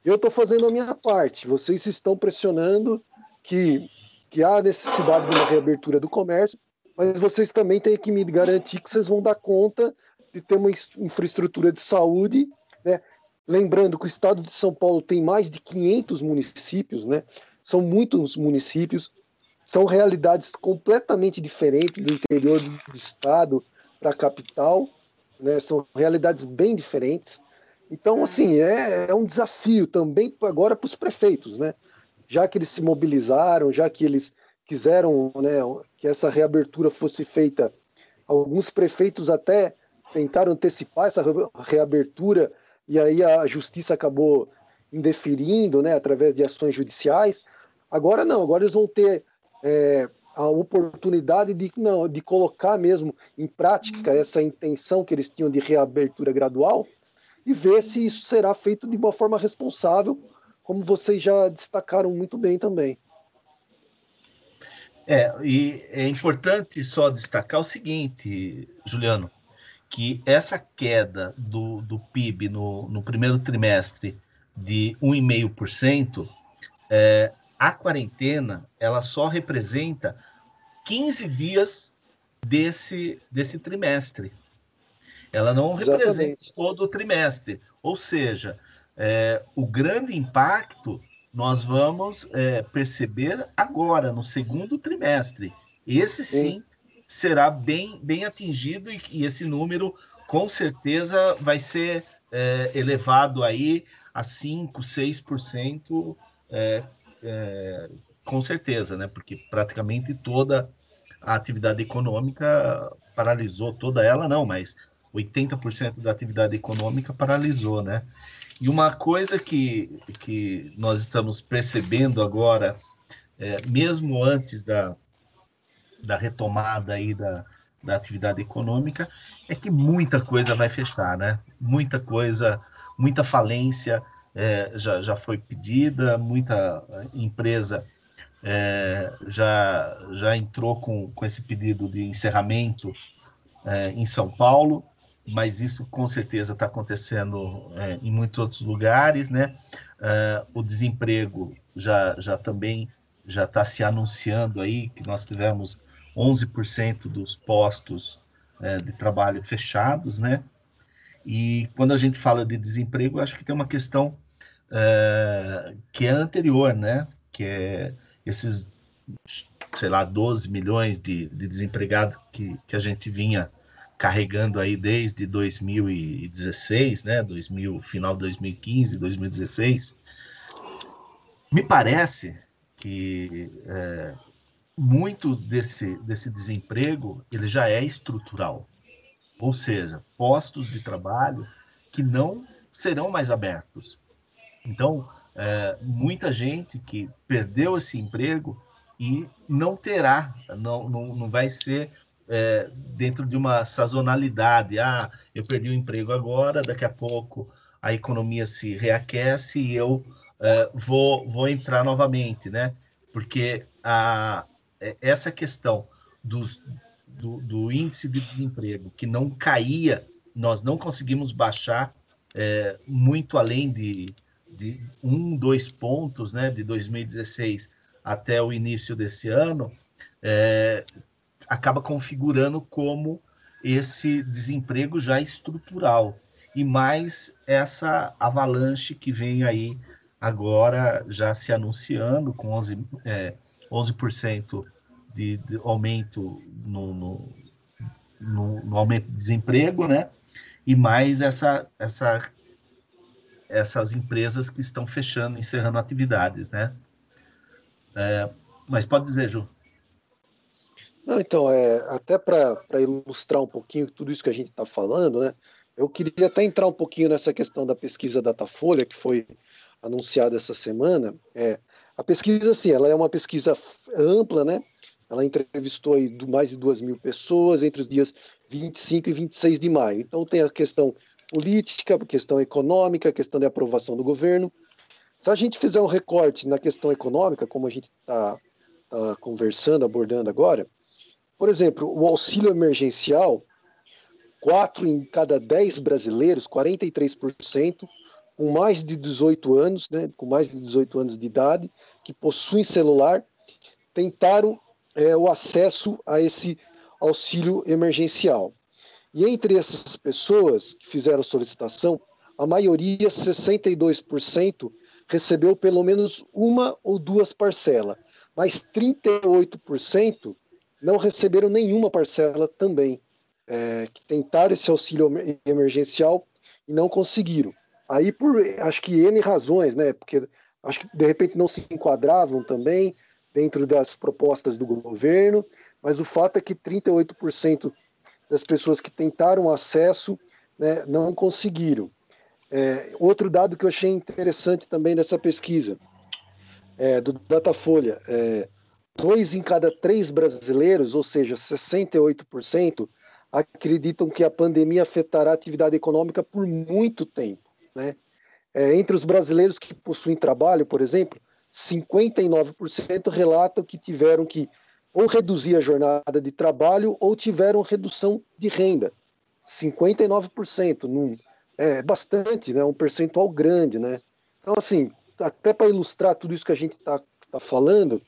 S4: eu estou fazendo a minha parte, vocês estão pressionando que, que há necessidade de uma reabertura do comércio, mas vocês também têm que me garantir que vocês vão dar conta de ter uma infraestrutura de saúde? Lembrando que o estado de São Paulo tem mais de 500 municípios, né? São muitos municípios, são realidades completamente diferentes do interior do estado para a capital né? São realidades bem diferentes. Então, assim, é, é um desafio também agora para os prefeitos, né? Já que eles se mobilizaram, já que eles quiseram né, que essa reabertura fosse feita, alguns prefeitos até tentaram antecipar essa reabertura e aí a justiça acabou indeferindo, né, através de ações judiciais. Agora não, agora eles vão ter é, a oportunidade de, não, de colocar mesmo em prática uhum. essa intenção que eles tinham de reabertura gradual e ver se isso será feito de uma forma responsável, como vocês já destacaram muito bem também.
S2: É, e é importante só destacar o seguinte, Juliano, que essa queda do, do PIB no, no primeiro trimestre de 1,5%, é, a quarentena ela só representa 15 dias desse, desse trimestre. Ela não Exatamente. representa todo o trimestre. Ou seja, é, o grande impacto nós vamos é, perceber agora, no segundo trimestre. Esse sim, sim será bem, bem atingido e, e, esse número com certeza vai ser é, elevado aí a 5%, 6% é, é, com certeza, né? Porque praticamente toda a atividade econômica paralisou, toda ela não, mas 80% da atividade econômica paralisou, né? E uma coisa que, que nós estamos percebendo agora, é, mesmo antes da, da retomada aí da, da atividade econômica, é que muita coisa vai fechar, né? Muita coisa, muita falência, é, já, já foi pedida, muita empresa é, já, já entrou com, com esse pedido de encerramento é, em São Paulo, mas isso com certeza está acontecendo é, em muitos outros lugares, né? É, o desemprego já, já também já está se anunciando aí que nós tivemos 11% dos postos é, de trabalho fechados, né? E quando a gente fala de desemprego, acho que tem uma questão é, que é anterior, né? Que é esses, sei lá, 12 milhões de, de desempregados que, que a gente vinha carregando aí desde 2016, né? 2000, final de 2015, 2016. Me parece que é, muito desse, desse desemprego ele já é estrutural, ou seja, postos de trabalho que não serão mais abertos. Então, é, muita gente que perdeu esse emprego e não terá, não, não, não vai ser é, dentro de uma sazonalidade. Ah, eu perdi o emprego agora, daqui a pouco a economia se reaquece e eu é, vou, vou entrar novamente, né? Porque a, essa questão dos, do, do índice de desemprego que não caía, nós não conseguimos baixar é, muito além de de um, dois pontos, né, de 2016 até o início desse ano, é, acaba configurando como esse desemprego já estrutural e mais essa avalanche que vem aí agora já se anunciando com 11, é, 11% de, de aumento no, no, no, no, aumento de desemprego, né? E mais essa, essa essas empresas que estão fechando, encerrando atividades, né? É, mas pode dizer, Ju.
S4: Não, então, é, até para ilustrar um pouquinho tudo isso que a gente está falando, né? Eu queria até entrar um pouquinho nessa questão da pesquisa Datafolha, que foi anunciada essa semana. É, a pesquisa, assim, ela é uma pesquisa ampla, né? Ela entrevistou aí mais de duas mil pessoas entre os dias 25 e 26 de maio. Então, tem a questão política, questão econômica, questão de aprovação do governo. Se a gente fizer um recorte na questão econômica, como a gente está tá conversando, abordando agora, por exemplo, o auxílio emergencial, quatro em cada dez brasileiros, 43%, com mais de 18 anos, né, com mais de 18 anos de idade, que possuem celular, tentaram é, o acesso a esse auxílio emergencial. E entre essas pessoas que fizeram solicitação, a maioria, 62%, recebeu pelo menos uma ou duas parcelas, mas 38% não receberam nenhuma parcela também, é, que tentaram esse auxílio emergencial e não conseguiram. Aí, por acho que N razões, né? Porque acho que de repente não se enquadravam também dentro das propostas do governo, mas o fato é que 38% das pessoas que tentaram acesso né, não conseguiram. É, outro dado que eu achei interessante também dessa pesquisa, é, do Datafolha, é, dois em cada três brasileiros, ou seja, 68%, acreditam que a pandemia afetará a atividade econômica por muito tempo. Né? É, entre os brasileiros que possuem trabalho, por exemplo, 59% relatam que tiveram que ou reduzir a jornada de trabalho ou tiveram redução de renda. 59%, num, é bastante, né? um percentual grande. Né? Então, assim, até para ilustrar tudo isso que a gente está tá falando,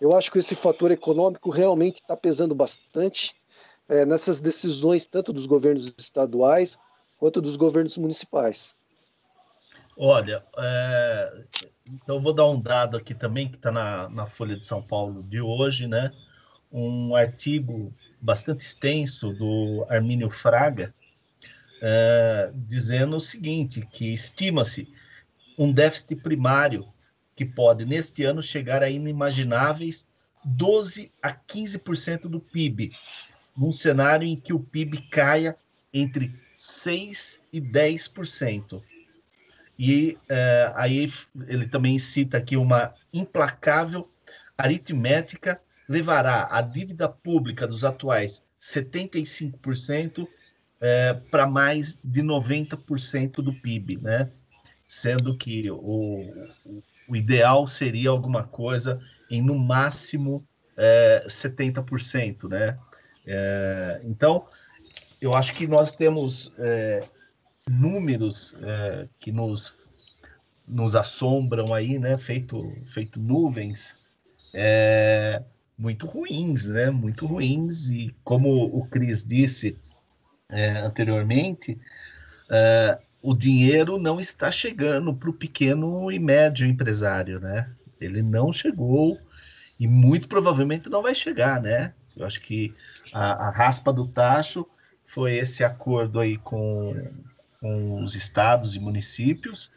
S4: eu acho que esse fator econômico realmente está pesando bastante é, nessas decisões, tanto dos governos estaduais quanto dos governos municipais.
S2: Olha, é, então vou dar um dado aqui também que está na, na Folha de São Paulo de hoje, né? Um artigo bastante extenso do Armínio Fraga, é, dizendo o seguinte, que estima-se um déficit primário que pode, neste ano, chegar a inimagináveis 12 a 15% do PIB, num cenário em que o PIB caia entre 6 e 10%. E é, aí ele também cita aqui uma implacável aritmética levará a dívida pública dos atuais 75% é, para mais de 90% do PIB, né? Sendo que o, o ideal seria alguma coisa em no máximo é, 70%, né? É, então, eu acho que nós temos números é, que nos, nos assombram aí, né? Feito, feito nuvens, é, muito ruins, né? Muito ruins. E como o Cris disse é, anteriormente, é, o dinheiro não está chegando para o pequeno e médio empresário, né? Ele não chegou e muito provavelmente não vai chegar, né? Eu acho que a, a raspa do tacho foi esse acordo aí com, com os estados e municípios,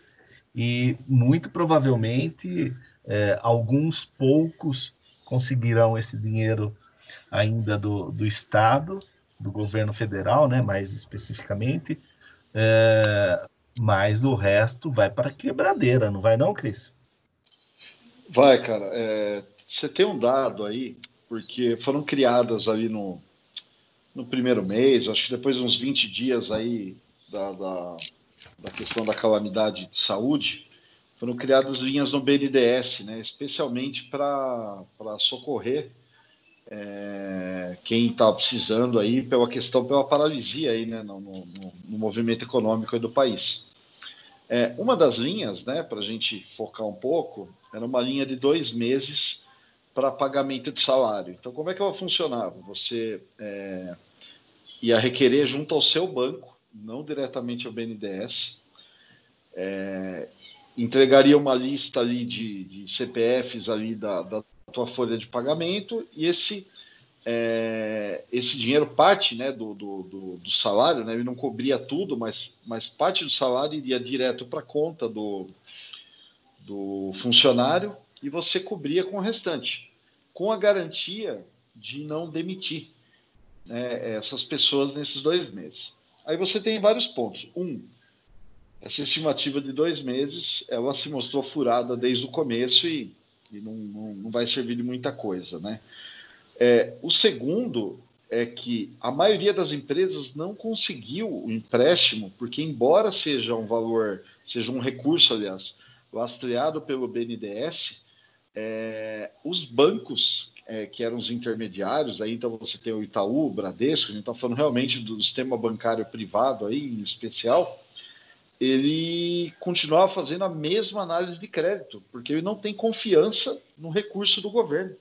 S2: e muito provavelmente é, alguns poucos conseguirão esse dinheiro ainda do, do estado, do governo federal, né, mais especificamente, é, mas o resto vai para quebradeira, não vai não, Cris?
S3: Vai, cara. É, você tem um dado aí, porque foram criadas ali no, no primeiro mês, acho que depois de uns 20 dias aí da, da, da questão da calamidade de saúde, foram criadas linhas no BNDES, né, especialmente para socorrer é, quem está precisando aí pela questão, pela paralisia aí, né, no, no, no movimento econômico do país. É, uma das linhas, né, para a gente focar um pouco, era uma linha de dois meses para pagamento de salário. Então, como é que ela funcionava? Você é, ia requerer junto ao seu banco não diretamente ao BNDES. É, entregaria uma lista ali de, de CPFs ali da, da, tua folha de pagamento e esse é, esse dinheiro parte né, do, do, do, do, salário, né, ele não cobria tudo, mas, mas parte do salário iria direto para a conta do, do funcionário e você cobria com o restante, com a garantia de não demitir né, essas pessoas nesses dois meses. Aí você tem vários pontos. Um, essa estimativa de dois meses, ela se mostrou furada desde o começo e, e não, não, não, vai servir de muita coisa, né? É, o segundo é que a maioria das empresas não conseguiu o empréstimo, porque embora seja um valor, seja um recurso, aliás, lastreado pelo BNDES, é, os bancos é, que eram os intermediários, aí então você tem o Itaú, o Bradesco, a gente está falando realmente do sistema bancário privado aí, em especial, ele continuava fazendo a mesma análise de crédito, porque ele não tem confiança no recurso do governo.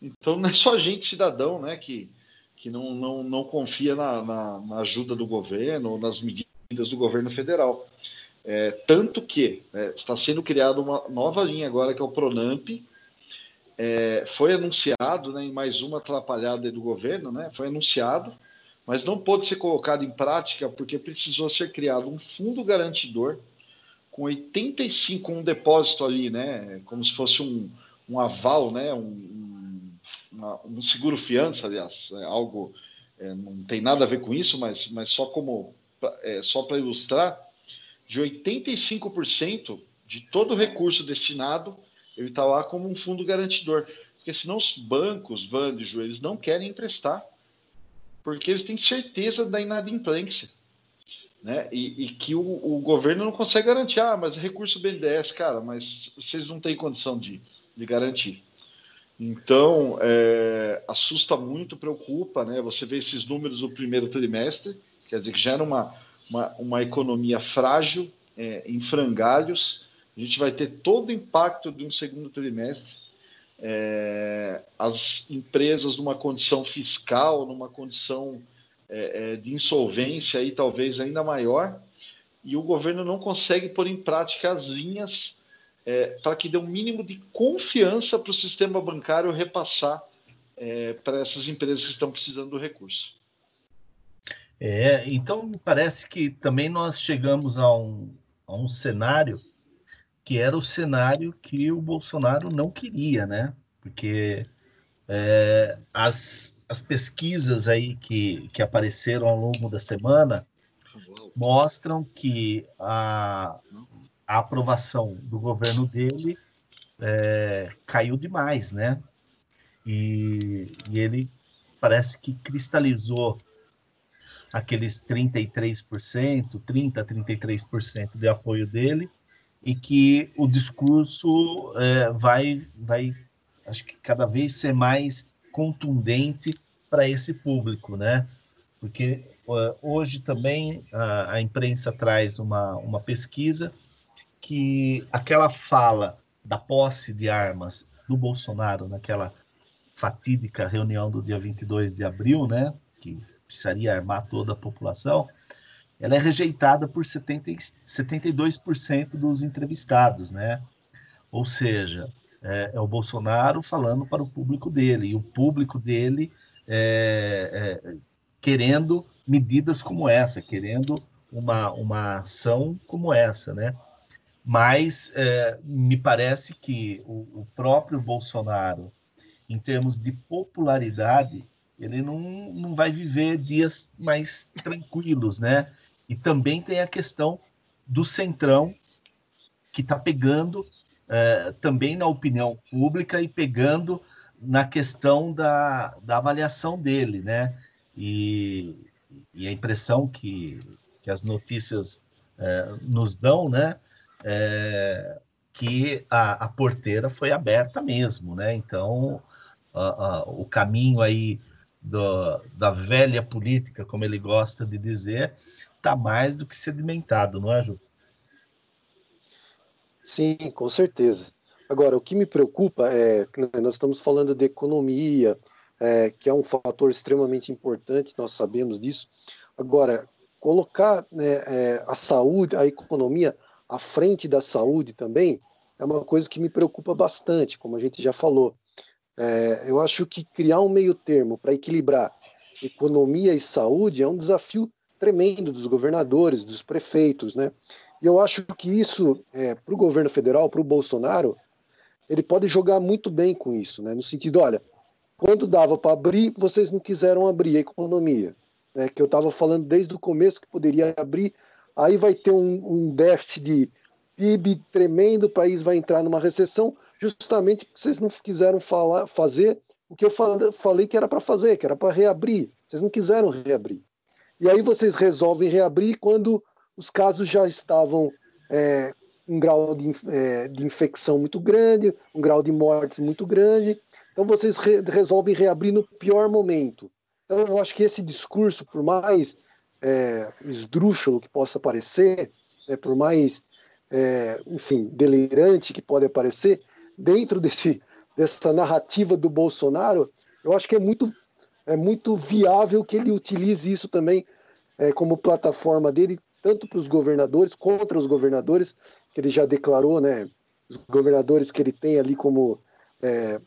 S3: Então não é só a gente, cidadão, né, que, que não, não, não confia na, na, na ajuda do governo ou nas medidas do governo federal. É, tanto que é, está sendo criada uma nova linha agora, que é o Pronamp, é, foi anunciado né, em mais uma atrapalhada do governo, né, foi anunciado, mas não pôde ser colocado em prática porque precisou ser criado um fundo garantidor com 85, um depósito ali, né, como se fosse um, um aval, né, um, um, um seguro-fiança, aliás, é algo é, não tem nada a ver com isso, mas, mas só como é, só para ilustrar, de 85% de todo o recurso destinado, ele está lá como um fundo garantidor. Porque senão os bancos, Vandijo, eles não querem emprestar, porque eles têm certeza da inadimplência. Né? E, e que o, o, governo não consegue garantir, ah, mas recurso BNDES, cara, mas vocês não têm condição de, de garantir. Então, é, assusta muito, preocupa, né? Você vê esses números do primeiro trimestre, quer dizer que gera uma, uma, uma economia frágil, é, em frangalhos. A gente vai ter todo o impacto de um segundo trimestre. É, as empresas numa condição fiscal, numa condição é, é, de insolvência aí talvez ainda maior, e o governo não consegue pôr em prática as linhas é, para que dê um mínimo de confiança para o sistema bancário repassar é, para essas empresas que estão precisando do recurso.
S2: É, então me parece que também nós chegamos a um, a um cenário que era o cenário que o Bolsonaro não queria, né? Porque é, as, as pesquisas aí que, que apareceram ao longo da semana mostram que a, a aprovação do governo dele é, caiu demais, né? E, e, ele parece que cristalizou aqueles 33%, 30%, 33% de apoio dele, e que o discurso é, vai, vai, acho que cada vez ser mais contundente para esse público, né? Porque uh, hoje também a, a imprensa traz uma, uma pesquisa que aquela fala da posse de armas do Bolsonaro naquela fatídica reunião do dia 22 de abril, né, que precisaria armar toda a população, ela é rejeitada por 70, 72% dos entrevistados, né? Ou seja, é, é, o Bolsonaro falando para o público dele, e o público dele é, é, querendo medidas como essa, querendo uma, uma ação como essa, né? mas é, me parece que o, o, próprio Bolsonaro, em termos de popularidade, ele não, não vai viver dias mais tranquilos, né? E também tem a questão do centrão, que está pegando é, também na opinião pública e pegando na questão da, da avaliação dele, né? E, e a impressão que, que as notícias é, nos dão, né? é, que a, a, porteira foi aberta mesmo, né? Então, o caminho aí do, da velha política, como ele gosta de dizer, está mais do que sedimentado, não é, Ju?
S4: Sim, com certeza. Agora, o que me preocupa é que nós estamos falando de economia, é, que é um fator extremamente importante, nós sabemos disso. Agora, colocar né, é, a saúde, a economia à frente da saúde também é uma coisa que me preocupa bastante, como a gente já falou. É, eu acho que criar um meio termo para equilibrar economia e saúde é um desafio tremendo dos governadores, dos prefeitos, né? E eu acho que isso, é, para o governo federal, para o Bolsonaro, ele pode jogar muito bem com isso, né? No sentido, olha, quando dava para abrir, vocês não quiseram abrir a economia, né? Que eu estava falando desde o começo que poderia abrir, aí vai ter um, um déficit de PIB tremendo, o país vai entrar numa recessão, justamente porque vocês não quiseram falar, fazer o que eu falei que era para fazer, que era para reabrir. Vocês não quiseram reabrir. E aí vocês resolvem reabrir quando os casos já estavam é, um grau de, é, de, infecção muito grande, um grau de mortes muito grande. Então vocês re resolvem reabrir no pior momento. Então eu acho que esse discurso, por mais é, esdrúxulo que possa parecer, é, por mais, é, enfim, delirante que pode parecer, dentro desse, dessa narrativa do Bolsonaro, eu acho que é muito, é muito viável que ele utilize isso também é, como plataforma dele, tanto para os governadores, contra os governadores, que ele já declarou, né, os governadores que ele tem ali como é,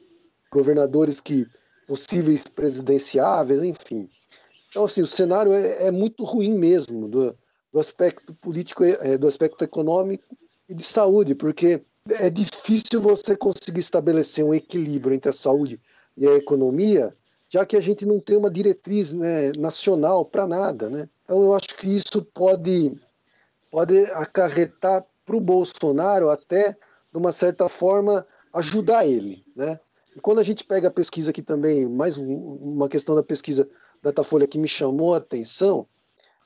S4: governadores que possíveis presidenciáveis, enfim. Então, assim, o cenário é, é muito ruim mesmo do, do aspecto político, é, do aspecto econômico e de saúde, porque é difícil você conseguir estabelecer um equilíbrio entre a saúde e a economia já que a gente não tem uma diretriz né, nacional para nada. Né? Então, eu acho que isso pode, pode acarretar para o Bolsonaro até, de uma certa forma, ajudar ele. Né? E quando a gente pega a pesquisa aqui também, mais uma questão da pesquisa Datafolha que me chamou a atenção,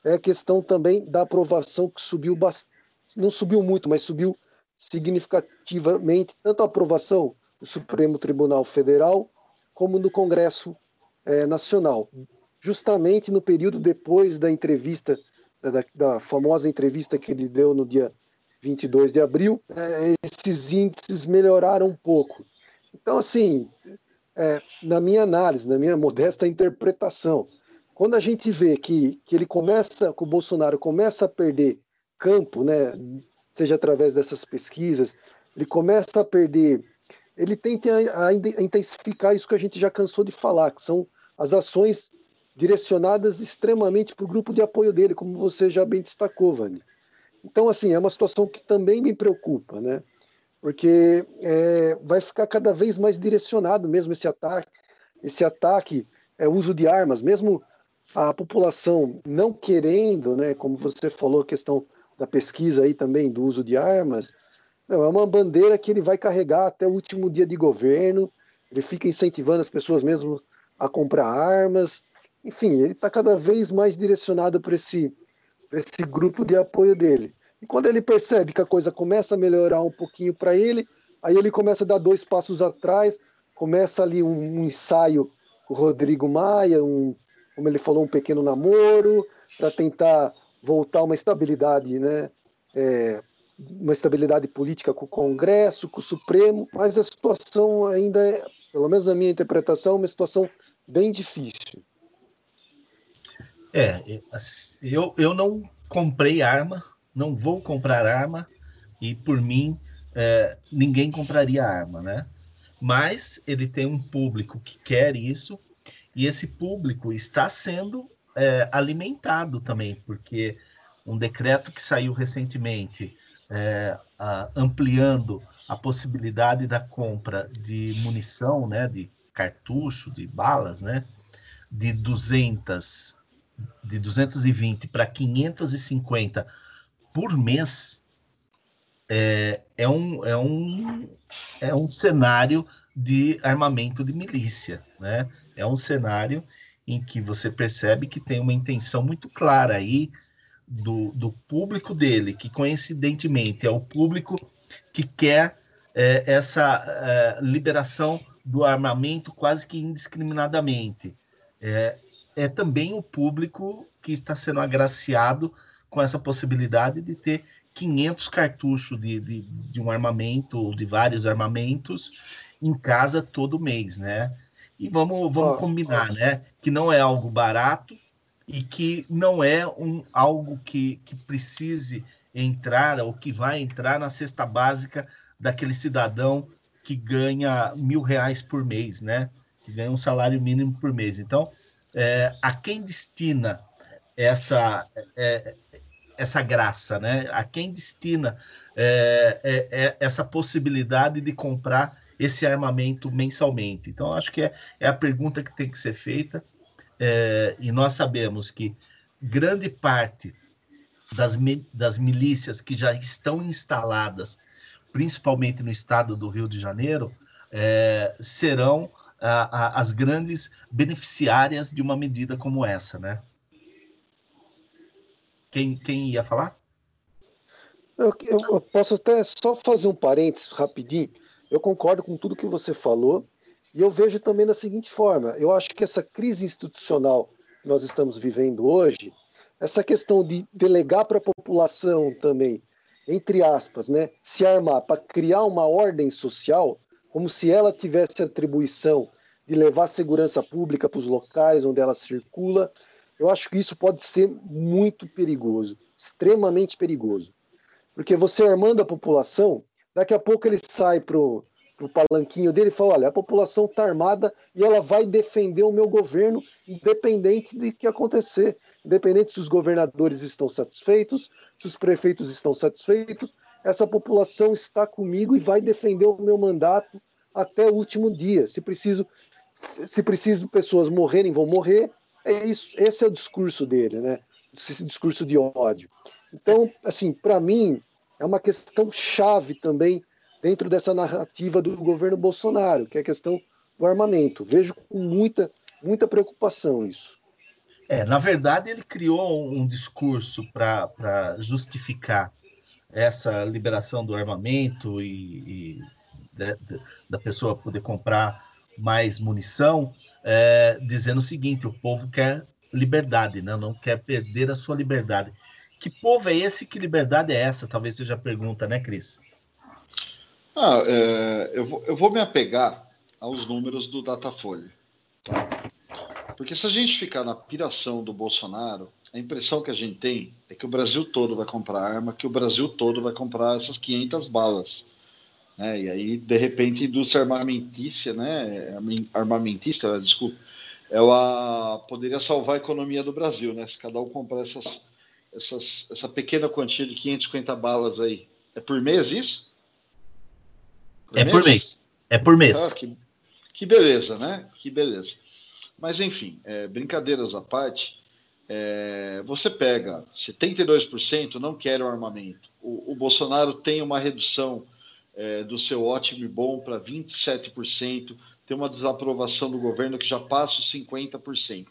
S4: é a questão também da aprovação que subiu bastante, não subiu muito, mas subiu significativamente, tanto a aprovação do Supremo Tribunal Federal como no Congresso é, Nacional, justamente no período depois da entrevista, da, da, famosa entrevista que ele deu no dia 22 de abril, é, esses índices melhoraram um pouco. Então, assim, é, na minha análise, na minha modesta interpretação, quando a gente vê que, que ele começa, que o Bolsonaro começa a perder campo, né, seja através dessas pesquisas, ele começa a perder, ele tenta a, a intensificar isso que a gente já cansou de falar, que são as ações direcionadas extremamente para o grupo de apoio dele, como você já bem destacou, Vani. Então, assim, é uma situação que também me preocupa, né? Porque é, vai ficar cada vez mais direcionado mesmo esse ataque, esse ataque é uso de armas, mesmo a população não querendo, né? Como você falou, a questão da pesquisa aí também do uso de armas, não, é uma bandeira que ele vai carregar até o último dia de governo. Ele fica incentivando as pessoas mesmo a comprar armas. Enfim, ele está cada vez mais direcionado para esse, esse grupo de apoio dele. E quando ele percebe que a coisa começa a melhorar um pouquinho para ele, aí ele começa a dar dois passos atrás, começa ali um, um ensaio com o Rodrigo Maia, um, como ele falou, um pequeno namoro, para tentar voltar uma estabilidade, né? É, uma estabilidade política com o Congresso, com o Supremo, mas a situação ainda é, pelo menos na minha interpretação, uma situação bem difícil.
S2: É, eu, eu não comprei arma, não vou comprar arma, e por mim, é, ninguém compraria arma, né? Mas ele tem um público que quer isso, e esse público está sendo é, alimentado também, porque um decreto que saiu recentemente é, a, ampliando a possibilidade da compra de munição, né, de cartucho, de balas, né, de 200, de 220 para 550 por mês, é, é, um, é, um, é um cenário de armamento de milícia, né? É um cenário em que você percebe que tem uma intenção muito clara aí do, do público dele, que coincidentemente é o público que quer é, essa é, liberação do armamento quase que indiscriminadamente. É, é também o público que está sendo agraciado com essa possibilidade de ter 500 cartuchos de, de, de um armamento ou de vários armamentos em casa todo mês, né? E vamos, vamos combinar, né? Que não é algo barato e que não é um, algo que, que precise entrar ou que vai entrar na cesta básica daquele cidadão que ganha mil reais por mês, né? Que ganha um salário mínimo por mês. Então, é, a quem destina essa, é, essa graça, né? A quem destina é, é, é essa possibilidade de comprar esse armamento mensalmente? Então, acho que é, é a pergunta que tem que ser feita, é, e nós sabemos que grande parte das, das milícias que já estão instaladas, principalmente no estado do Rio de Janeiro, é, serão a, a, as grandes beneficiárias de uma medida como essa, né? Quem, quem ia falar?
S4: Eu, eu, posso até só fazer um parênteses rapidinho. Eu concordo com tudo que você falou e eu vejo também da seguinte forma: eu acho que essa crise institucional que nós estamos vivendo hoje, essa questão de delegar para a população também, entre aspas, né, se armar para criar uma ordem social, como se ela tivesse atribuição de levar segurança pública para os locais onde ela circula, eu acho que isso pode ser muito perigoso, extremamente perigoso. Porque você armando a população, Daqui a pouco ele sai pro, pro palanquinho dele e fala: olha, a população está armada e ela vai defender o meu governo, independente de que acontecer, independente se os governadores estão satisfeitos, se os prefeitos estão satisfeitos, essa população está comigo e vai defender o meu mandato até o último dia. Se preciso, se preciso pessoas morrerem, vão morrer. É isso, esse é o discurso dele, né? Esse discurso de ódio. Então, assim, para mim, é uma questão chave também dentro dessa narrativa do governo Bolsonaro, que é a questão do armamento. Vejo com muita, muita preocupação isso.
S2: É, na verdade, ele criou um discurso para justificar essa liberação do armamento e, e da, da, pessoa poder comprar mais munição, é, dizendo o seguinte: o povo quer liberdade, né? não quer perder a sua liberdade. Que povo é esse? Que liberdade é essa? Talvez seja a pergunta, né, Cris?
S3: Ah, é, eu, vou, eu vou me apegar aos números do Datafolha. Tá? Porque se a gente ficar na piração do Bolsonaro, a impressão que a gente tem é que o Brasil todo vai comprar arma, que o Brasil todo vai comprar essas 500 balas. Né? E aí, de repente, a indústria armamentícia, né? armamentista, desculpa, ela poderia salvar a economia do Brasil, né? Se cada um comprar essas, essas, essa pequena quantia de 550 balas aí. É por mês isso?
S2: Por é mês? por mês. É por mês.
S3: Ah, que, que beleza, né? Que beleza. Mas, enfim, é, brincadeiras à parte, é, você pega 72% não querem o armamento. O, o, Bolsonaro tem uma redução é, do seu ótimo e bom para 27%, tem uma desaprovação do governo que já passa os 50%.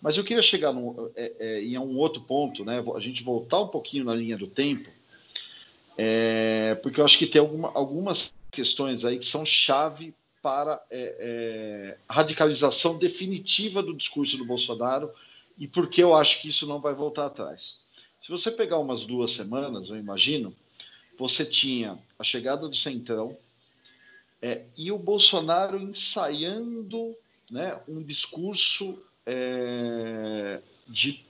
S3: Mas eu queria chegar é, é, em um outro ponto, né? a gente voltar um pouquinho na linha do tempo, é, porque eu acho que tem alguma, algumas questões aí que são chave para é, é, radicalização definitiva do discurso do Bolsonaro e porque eu acho que isso não vai voltar atrás. Se você pegar umas duas semanas, eu imagino, você tinha a chegada do Centrão é, e o Bolsonaro ensaiando né, um discurso é, de,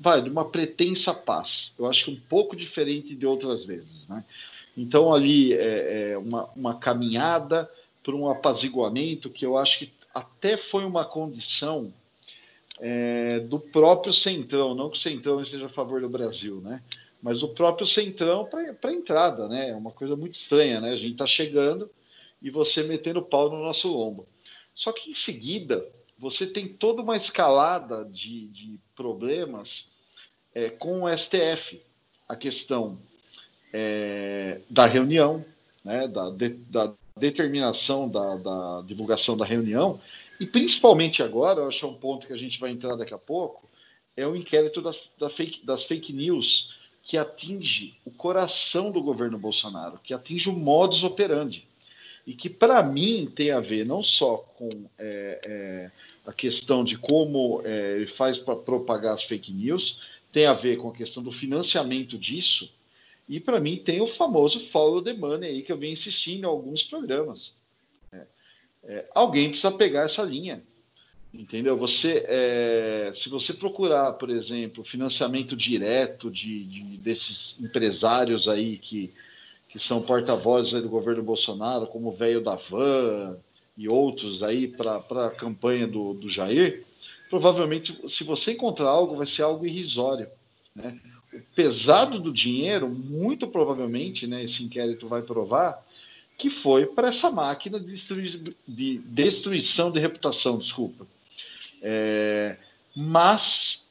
S3: vai, de uma pretensa paz. Eu acho que um pouco diferente de outras vezes. Né? Então, ali é, é uma, uma caminhada para um apaziguamento que eu acho que até foi uma condição é, do próprio Centrão, não que o Centrão esteja a favor do Brasil, né? Mas o próprio Centrão para a entrada, né? É uma coisa muito estranha, né? A gente está chegando e você metendo pau no nosso lombo. Só que em seguida você tem toda uma escalada de, de problemas é, com o STF. A questão é, da reunião, né, da, de, da determinação da, da divulgação da reunião, e principalmente agora, eu acho que é um ponto que a gente vai entrar daqui a pouco, é o inquérito das, da fake, das fake news que atinge o coração do governo Bolsonaro, que atinge o modus operandi. E que, para mim, tem a ver não só com é, é, a questão de como é, ele faz para propagar as fake news, tem a ver com a questão do financiamento disso, e para mim tem o famoso follow the money aí que eu venho insistindo em alguns programas. É, é, alguém precisa pegar essa linha. Entendeu? Você, é, se você procurar, por exemplo, financiamento direto de, de desses empresários aí que, que são porta-vozes do governo Bolsonaro, como o velho da Van e outros aí para a campanha do, do Jair, provavelmente, se você encontrar algo, vai ser algo irrisório. Né? Pesado do dinheiro, muito provavelmente, né, esse inquérito vai provar, que foi para essa máquina de, destrui de, destruição de reputação, desculpa. É, mas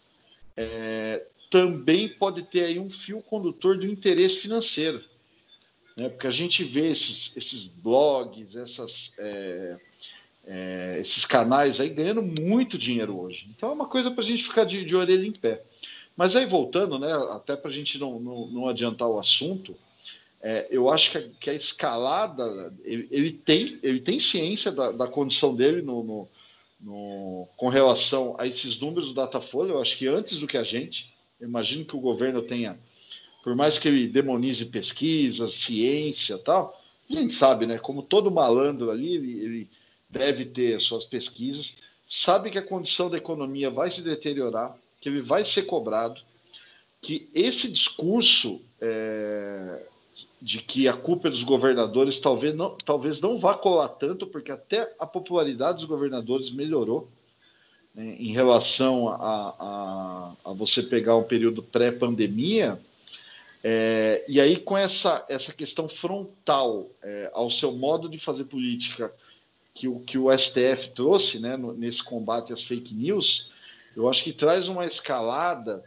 S3: é, também pode ter aí um fio condutor do interesse financeiro, né, porque a gente vê esses, esses blogs, essas, é, é esses canais aí ganhando muito dinheiro hoje. Então é uma coisa para a gente ficar de, de orelha em pé. Mas aí voltando, né, até para a gente não, não, não, adiantar o assunto, é, eu acho que a, que a escalada, ele, ele, tem, ele tem ciência da, da condição dele no, no, no, com relação a esses números do Datafolha, eu acho que antes do que a gente, imagino que o governo tenha, por mais que ele demonize pesquisa, ciência tal, a gente sabe, né, como todo malandro ali, ele, ele deve ter suas pesquisas, sabe que a condição da economia vai se deteriorar, que ele vai ser cobrado, que esse discurso é, de que a culpa é dos governadores talvez não, talvez não vá colar tanto, porque até a popularidade dos governadores melhorou né, em relação a, a, a, você pegar um período pré-pandemia. É, e aí, com essa, essa questão frontal é, ao seu modo de fazer política que o que o STF trouxe, né, no, nesse combate às fake news, eu acho que traz uma escalada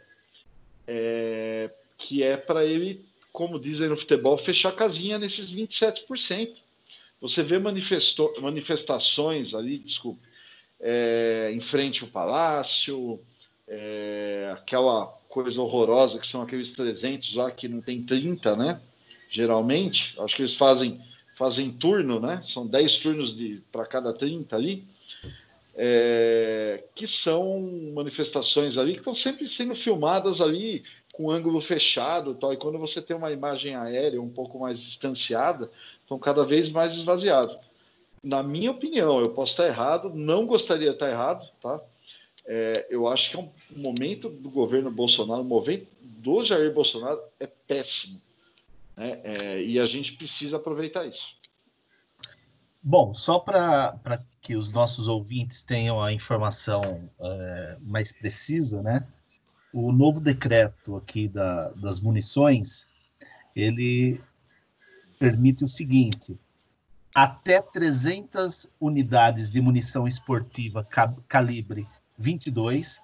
S3: é, que é para ele, como dizem no futebol, fechar casinha nesses 27%. Você vê manifestações ali, desculpe, é, em frente ao palácio, é, aquela coisa horrorosa que são aqueles 300 lá que não tem 30, né? Geralmente, acho que eles fazem fazem turno, né? São 10 turnos para cada 30 ali, é, que são manifestações ali que estão sempre sendo filmadas ali com ângulo fechado, tal. E quando você tem uma imagem aérea um pouco mais distanciada, estão cada vez mais esvaziados. Na minha opinião, eu posso estar errado, não gostaria de estar errado, tá? É, eu acho que é um momento do governo Bolsonaro, o momento do Jair Bolsonaro é péssimo. Né? É, e a gente precisa aproveitar isso.
S2: Bom, só para que os nossos ouvintes tenham a informação é, mais precisa, né? O novo decreto aqui da, das munições, ele permite o seguinte: até 300 unidades de munição esportiva calibre 22,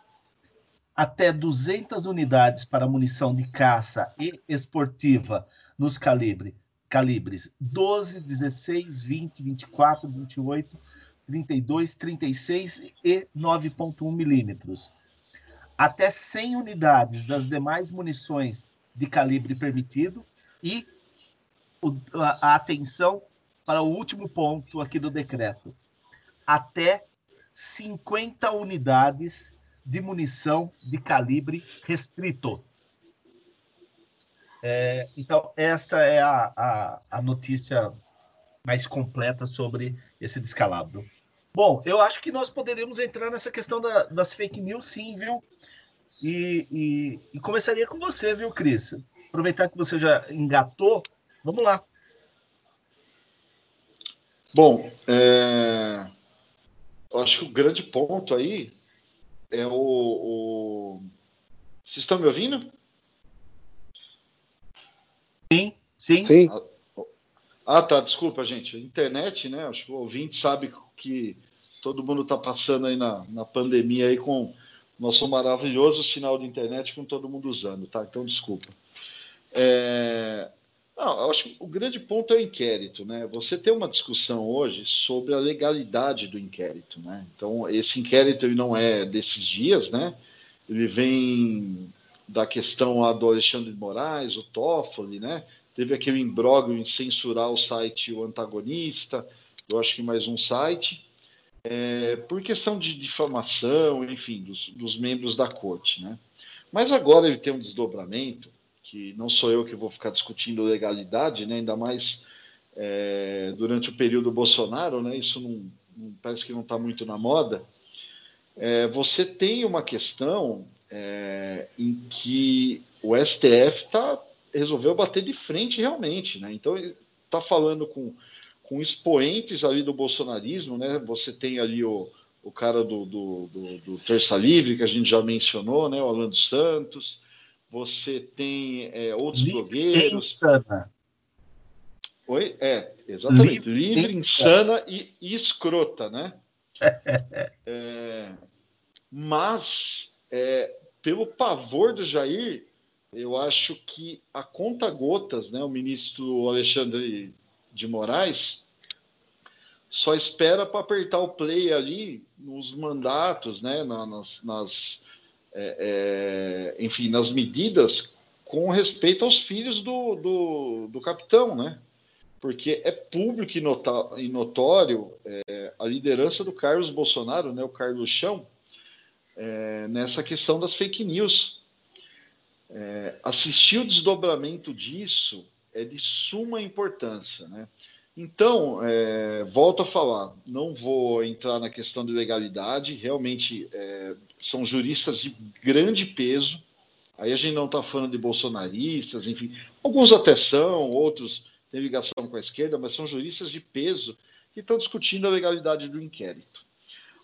S2: até 200 unidades para munição de caça e esportiva nos calibre, calibres 12, 16, 20, 24, 28, 32, 36 e 9.1 milímetros. Até 100 unidades das demais munições de calibre permitido e a atenção para o último ponto aqui do decreto. Até 50 unidades de munição de calibre restrito. É, então, esta é a, a, a, notícia mais completa sobre esse descalabro. Bom, eu acho que nós poderíamos entrar nessa questão da, das fake news, sim, viu? E, e, e, começaria com você, viu, Cris? Aproveitar que você já engatou, vamos lá.
S3: Bom, é eu acho que o grande ponto aí é o, o... Vocês estão me ouvindo?
S2: Sim, sim.
S3: sim. Ah, tá, desculpa, gente. Internet, né? Acho que o ouvinte sabe que todo mundo está passando aí na, na pandemia aí com nosso maravilhoso sinal de internet com todo mundo usando, tá? Então, desculpa. É... Não, acho que o grande ponto é o inquérito, né? Você tem uma discussão hoje sobre a legalidade do inquérito, né? Então, esse inquérito ele não é desses dias, né? Ele vem da questão lá do Alexandre de Moraes, o Toffoli, né? Teve aquele imbróglio em censurar o site O Antagonista, eu acho que mais um site, é, por questão de difamação, enfim, dos, dos membros da corte, né? Mas agora ele tem um desdobramento que não sou eu que vou ficar discutindo legalidade, né? ainda mais é, durante o período Bolsonaro, né? isso não, não parece que não está muito na moda. É, você tem uma questão é, em que o STF tá, resolveu bater de frente realmente. Né? Então, está falando com, com expoentes ali do bolsonarismo, né? você tem ali o, o cara do, do, do, do Terça Livre, que a gente já mencionou, né? o Alan dos Santos, você tem é, outros Livre blogueiros. Insana. Oi? É, exatamente. Livre, Livre insana e, e, escrota, né? é, mas, é, pelo pavor do Jair, eu acho que a conta gotas, né, o ministro Alexandre de Moraes, só espera para apertar o play ali nos mandatos, né, nas, nas é, é, enfim, nas medidas com respeito aos filhos do, do, do capitão, né? Porque é público e notório é, a liderança do Carlos Bolsonaro, né, o Carlos Chão, é, nessa questão das fake news. É, assistir o desdobramento disso é de suma importância, né? Então, é, volto a falar, não vou entrar na questão de legalidade, realmente é, são juristas de grande peso. Aí a gente não está falando de bolsonaristas, enfim, alguns até são, outros têm ligação com a esquerda, mas são juristas de peso que estão discutindo a legalidade do inquérito.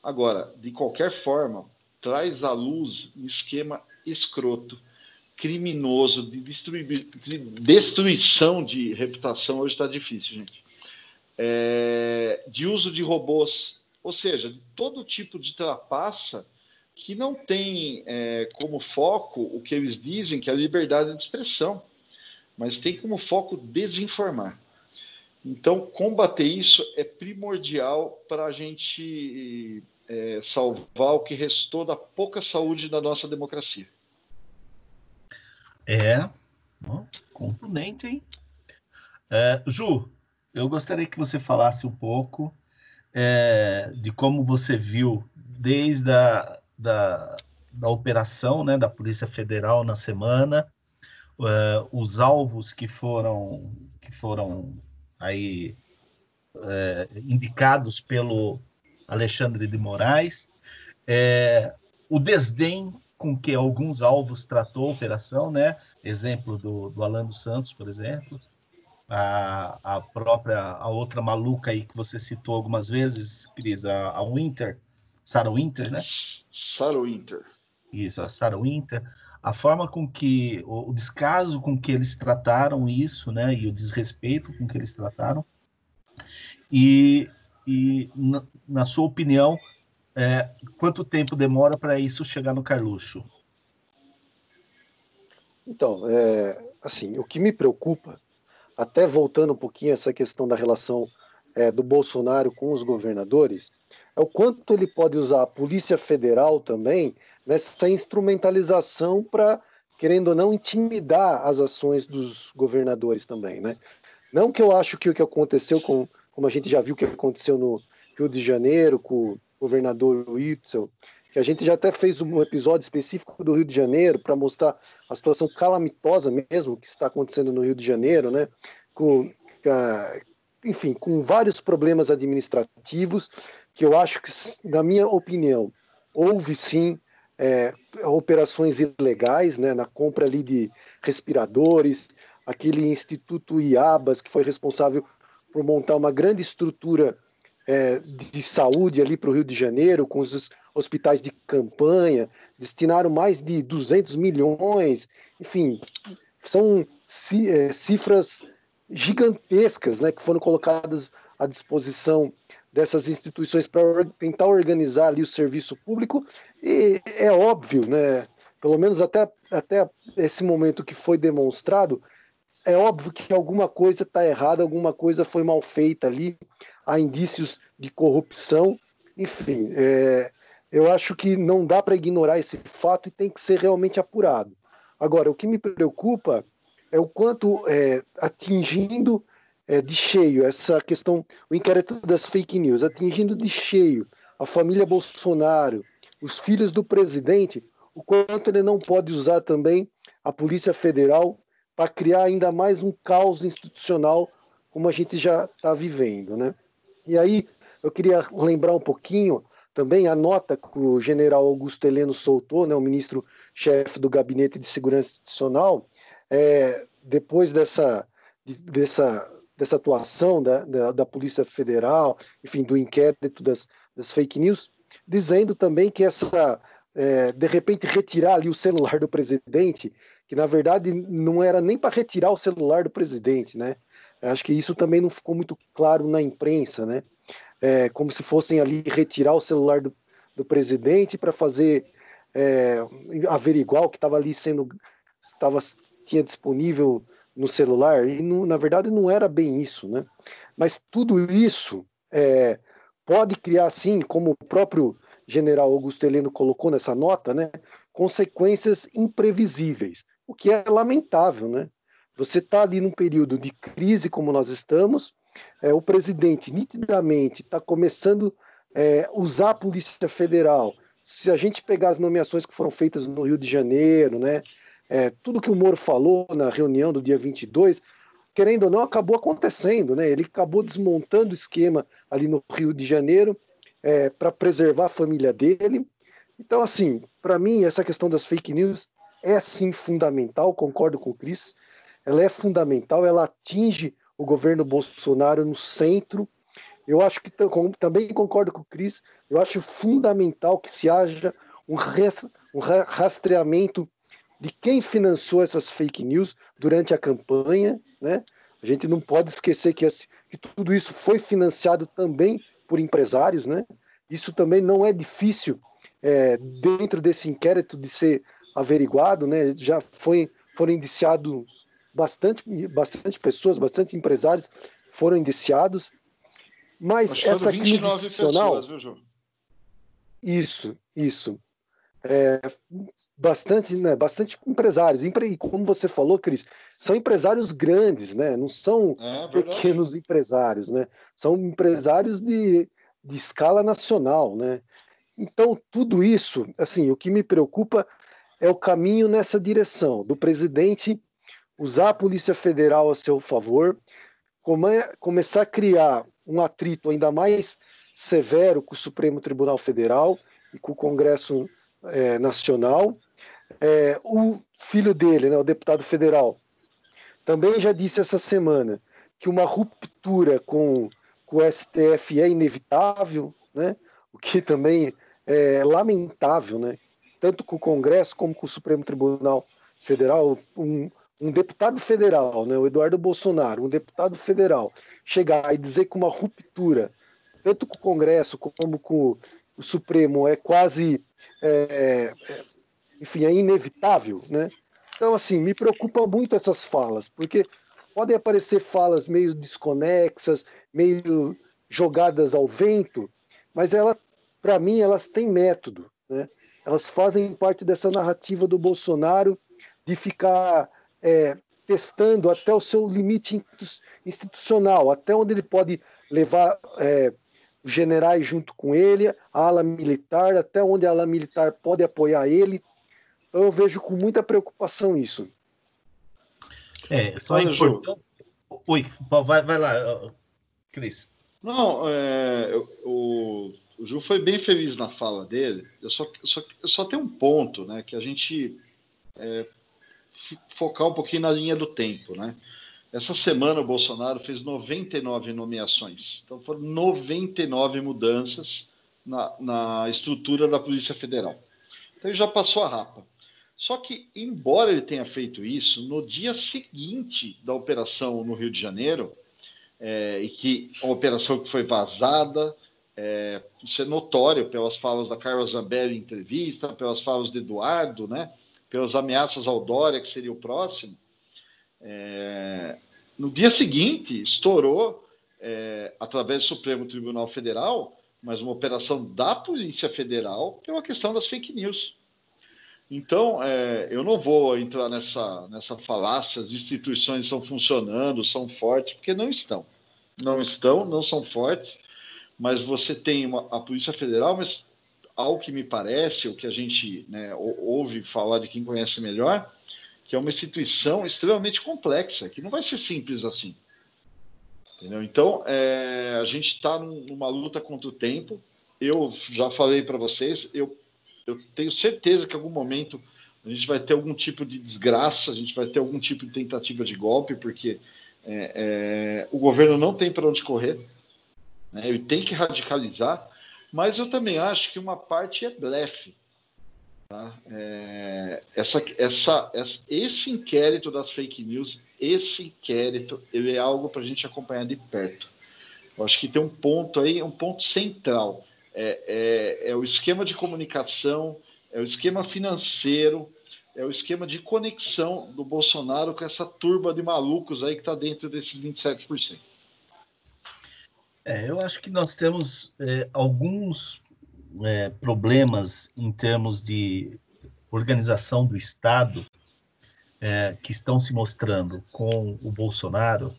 S3: Agora, de qualquer forma, traz à luz um esquema escroto, criminoso, de, de destruição de reputação. Hoje está difícil, gente é, de uso de robôs, ou seja, todo tipo de trapaça que não tem é, como foco o que eles dizem que é a liberdade de expressão, mas tem como foco desinformar. Então, combater isso é primordial para a gente é, salvar o que restou da pouca saúde da nossa democracia.
S2: É, contundente, hein? É, Ju, eu gostaria que você falasse um pouco é, de como você viu desde a da, da operação né, da Polícia Federal na semana, é, os alvos que foram que foram aí é, indicados pelo Alexandre de Moraes, é, o desdém com que alguns alvos tratou a operação, né? Exemplo do, do Alan dos Santos, por exemplo, a, a própria, a outra maluca aí que você citou algumas vezes, Cris, a, a Winter, Sarah Winter, né?
S3: Sarah Winter.
S2: Isso, a Sarah Winter. A forma com que, o, o descaso com que eles trataram isso, né? E o desrespeito com que eles trataram. E, e na, na sua opinião, é, quanto tempo demora para isso chegar no Carluxo?
S4: Então, é, assim, o que me preocupa, até voltando um pouquinho essa questão da relação é, do Bolsonaro com os governadores, é o quanto ele pode usar a Polícia Federal também nessa instrumentalização para, querendo ou não, intimidar as ações dos governadores também, né? Não que eu acho que o que aconteceu com, como a gente já viu que aconteceu no Rio de Janeiro com governador Witzel, que a gente já até fez um episódio específico do Rio de Janeiro para mostrar a situação calamitosa mesmo que está acontecendo no Rio de Janeiro, né? Com, enfim, com vários problemas administrativos, que eu acho que, na minha opinião, houve sim é, operações ilegais, né? Na compra ali de respiradores, aquele Instituto IABAS que foi responsável por montar uma grande estrutura é, de saúde ali para o Rio de Janeiro, com os hospitais de campanha, destinaram mais de 200 milhões, enfim, são é, cifras gigantescas né, que foram colocadas à disposição dessas instituições para tentar organizar ali o serviço público, e é óbvio, né, pelo menos até, até esse momento que foi demonstrado, é óbvio que alguma coisa está errada, alguma coisa foi mal feita ali, há indícios de corrupção, enfim, é, eu acho que não dá para ignorar esse fato e tem que ser realmente apurado. Agora, o que me preocupa é o quanto é, atingindo é, de cheio essa questão, o inquérito das fake news, atingindo de cheio a família Bolsonaro, os filhos do presidente, o quanto ele não pode usar também a Polícia Federal para criar ainda mais um caos institucional como a gente já está vivendo, né? E aí eu queria lembrar um pouquinho também a nota que o general Augusto Heleno soltou, né, o ministro-chefe do Gabinete de Segurança Institucional, é, depois dessa, dessa, dessa atuação da, da, da, Polícia Federal, enfim, do inquérito das, das fake news, dizendo também que essa, é, de repente, retirar ali o celular do presidente, que na verdade não era nem para retirar o celular do presidente, né? Acho que isso também não ficou muito claro na imprensa, né? É, como se fossem ali retirar o celular do, do presidente para fazer é, averiguar o que estava ali sendo estava tinha disponível no celular e não, na verdade não era bem isso, né? Mas tudo isso é, pode criar, assim, como o próprio General Augusto Heleno colocou nessa nota, né? Consequências imprevisíveis, o que é lamentável, né? Você está ali num período de crise como nós estamos, é, o presidente nitidamente está começando a é, usar a Polícia Federal. Se a gente pegar as nomeações que foram feitas no Rio de Janeiro, né, é, tudo que o Moro falou na reunião do dia 22, querendo ou não, acabou acontecendo. Né? Ele acabou desmontando o esquema ali no Rio de Janeiro é, para preservar a família dele. Então, assim, para mim, essa questão das fake news é sim fundamental, concordo com o Cris ela é fundamental, ela atinge o governo Bolsonaro no centro. Eu acho que também concordo com o Cris, eu acho fundamental que se haja um, um rastreamento de quem financiou essas fake news durante a campanha, né? A gente não pode esquecer que, esse, que tudo isso foi financiado também por empresários, né? Isso também não é difícil é, dentro desse inquérito de ser averiguado, né? Já foi, foram indiciados bastante, bastante pessoas, bastante empresários foram indiciados, mas essa crise institucional, pessoas, viu, isso, isso, é, bastante, né, bastante empresários. E como você falou, Cris, são empresários grandes, né? Não são é, pequenos empresários, né? São empresários de, de escala nacional, né? Então, tudo isso, assim, o que me preocupa é o caminho nessa direção do presidente usar a Polícia Federal a seu favor, come, começar a criar um atrito ainda mais severo com o Supremo Tribunal Federal e com o Congresso é, Nacional. É, o filho dele, né, o deputado federal, também já disse essa semana que uma ruptura com, com o STF é inevitável, né, o que também é lamentável, né, tanto com o Congresso como com o Supremo Tribunal Federal. Um, um deputado federal, né, o Eduardo Bolsonaro, um deputado federal, chegar e dizer que uma ruptura, tanto com o Congresso como com o Supremo, é quase, é, é, enfim, é inevitável, né? Então, assim, me preocupa muito essas falas, porque podem aparecer falas meio desconexas, meio jogadas ao vento, mas ela, para mim, elas têm método, né? Elas fazem parte dessa narrativa do Bolsonaro de ficar é, testando até o seu limite institucional, até onde ele pode levar é, os generais junto com ele, a ala militar, até onde a ala militar pode apoiar ele. Então eu vejo com muita preocupação isso.
S2: É, só Olha, importante. Oi, vai, vai lá, Cris.
S3: Não, é, o, o Ju foi bem feliz na fala dele. Eu só, só, só tem um ponto, né, que a gente é, focar um pouquinho na linha do tempo, né? Essa semana o Bolsonaro fez 99 nomeações. Então foram 99 mudanças na, na estrutura da Polícia Federal. Então ele já passou a rapa. Só que, embora ele tenha feito isso, no dia seguinte da operação no Rio de Janeiro, é, e que a operação que foi vazada, é, isso é notório pelas falas da Carla Zambelli em entrevista, pelas falas de Eduardo, né? Pelas ameaças ao Dória, que seria o próximo, é, no dia seguinte estourou, é, através do Supremo Tribunal Federal, mas uma operação da Polícia Federal pela questão das fake news. Então, é, eu não vou entrar nessa, nessa falácia, as instituições estão funcionando, são fortes, porque não estão. Não estão, não são fortes, mas você tem uma, a Polícia Federal, mas ao que me parece, o que a gente né, ouve falar de quem conhece melhor, que é uma instituição extremamente complexa, que não vai ser simples assim. Entendeu? Então, é, a gente está numa luta contra o tempo. Eu já falei para vocês, eu, eu tenho certeza que em algum momento a gente vai ter algum tipo de desgraça, a gente vai ter algum tipo de tentativa de golpe, porque é, é, o governo não tem para onde correr, né? ele tem que radicalizar. Mas eu também acho que uma parte é blefe. Tá? É, essa, essa, essa, esse inquérito das fake news, esse inquérito, ele é algo para a gente acompanhar de perto. Eu acho que tem um ponto aí, um ponto central. É, é, é o esquema de comunicação, é o esquema financeiro, é o esquema de conexão do Bolsonaro com essa turba de malucos aí que está dentro desses 27%.
S2: É, eu acho que nós temos é, alguns é, problemas em termos de organização do Estado é, que estão se mostrando com o Bolsonaro,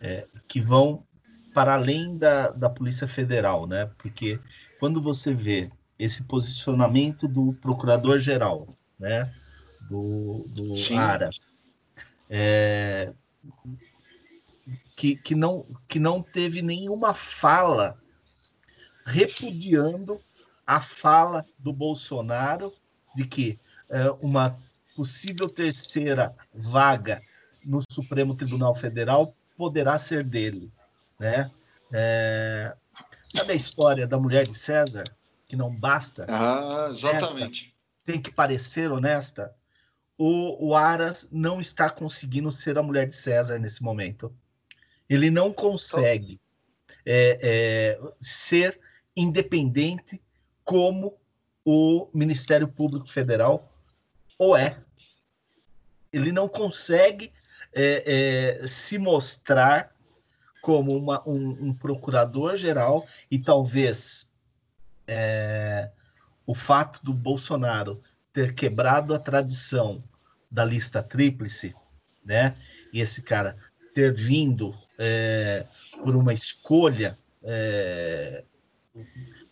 S2: é, que vão para além da, da Polícia Federal, né? Porque quando você vê esse posicionamento do Procurador-Geral, né? Do, do Aras, é, que, que, não, que não teve nenhuma fala repudiando a fala do Bolsonaro de que é, uma possível terceira vaga no Supremo Tribunal Federal poderá ser dele, né? É, sabe a história da mulher de César que não basta?
S3: Ah, exatamente.
S2: Honesta, tem que parecer honesta. O, o Aras não está conseguindo ser a mulher de César nesse momento. Ele não consegue é, é, ser independente como o Ministério Público Federal ou é. Ele não consegue é, é, se mostrar como uma, um, um procurador-geral e talvez é, o fato do Bolsonaro ter quebrado a tradição da lista tríplice, né? E esse cara ter vindo é, por uma escolha é,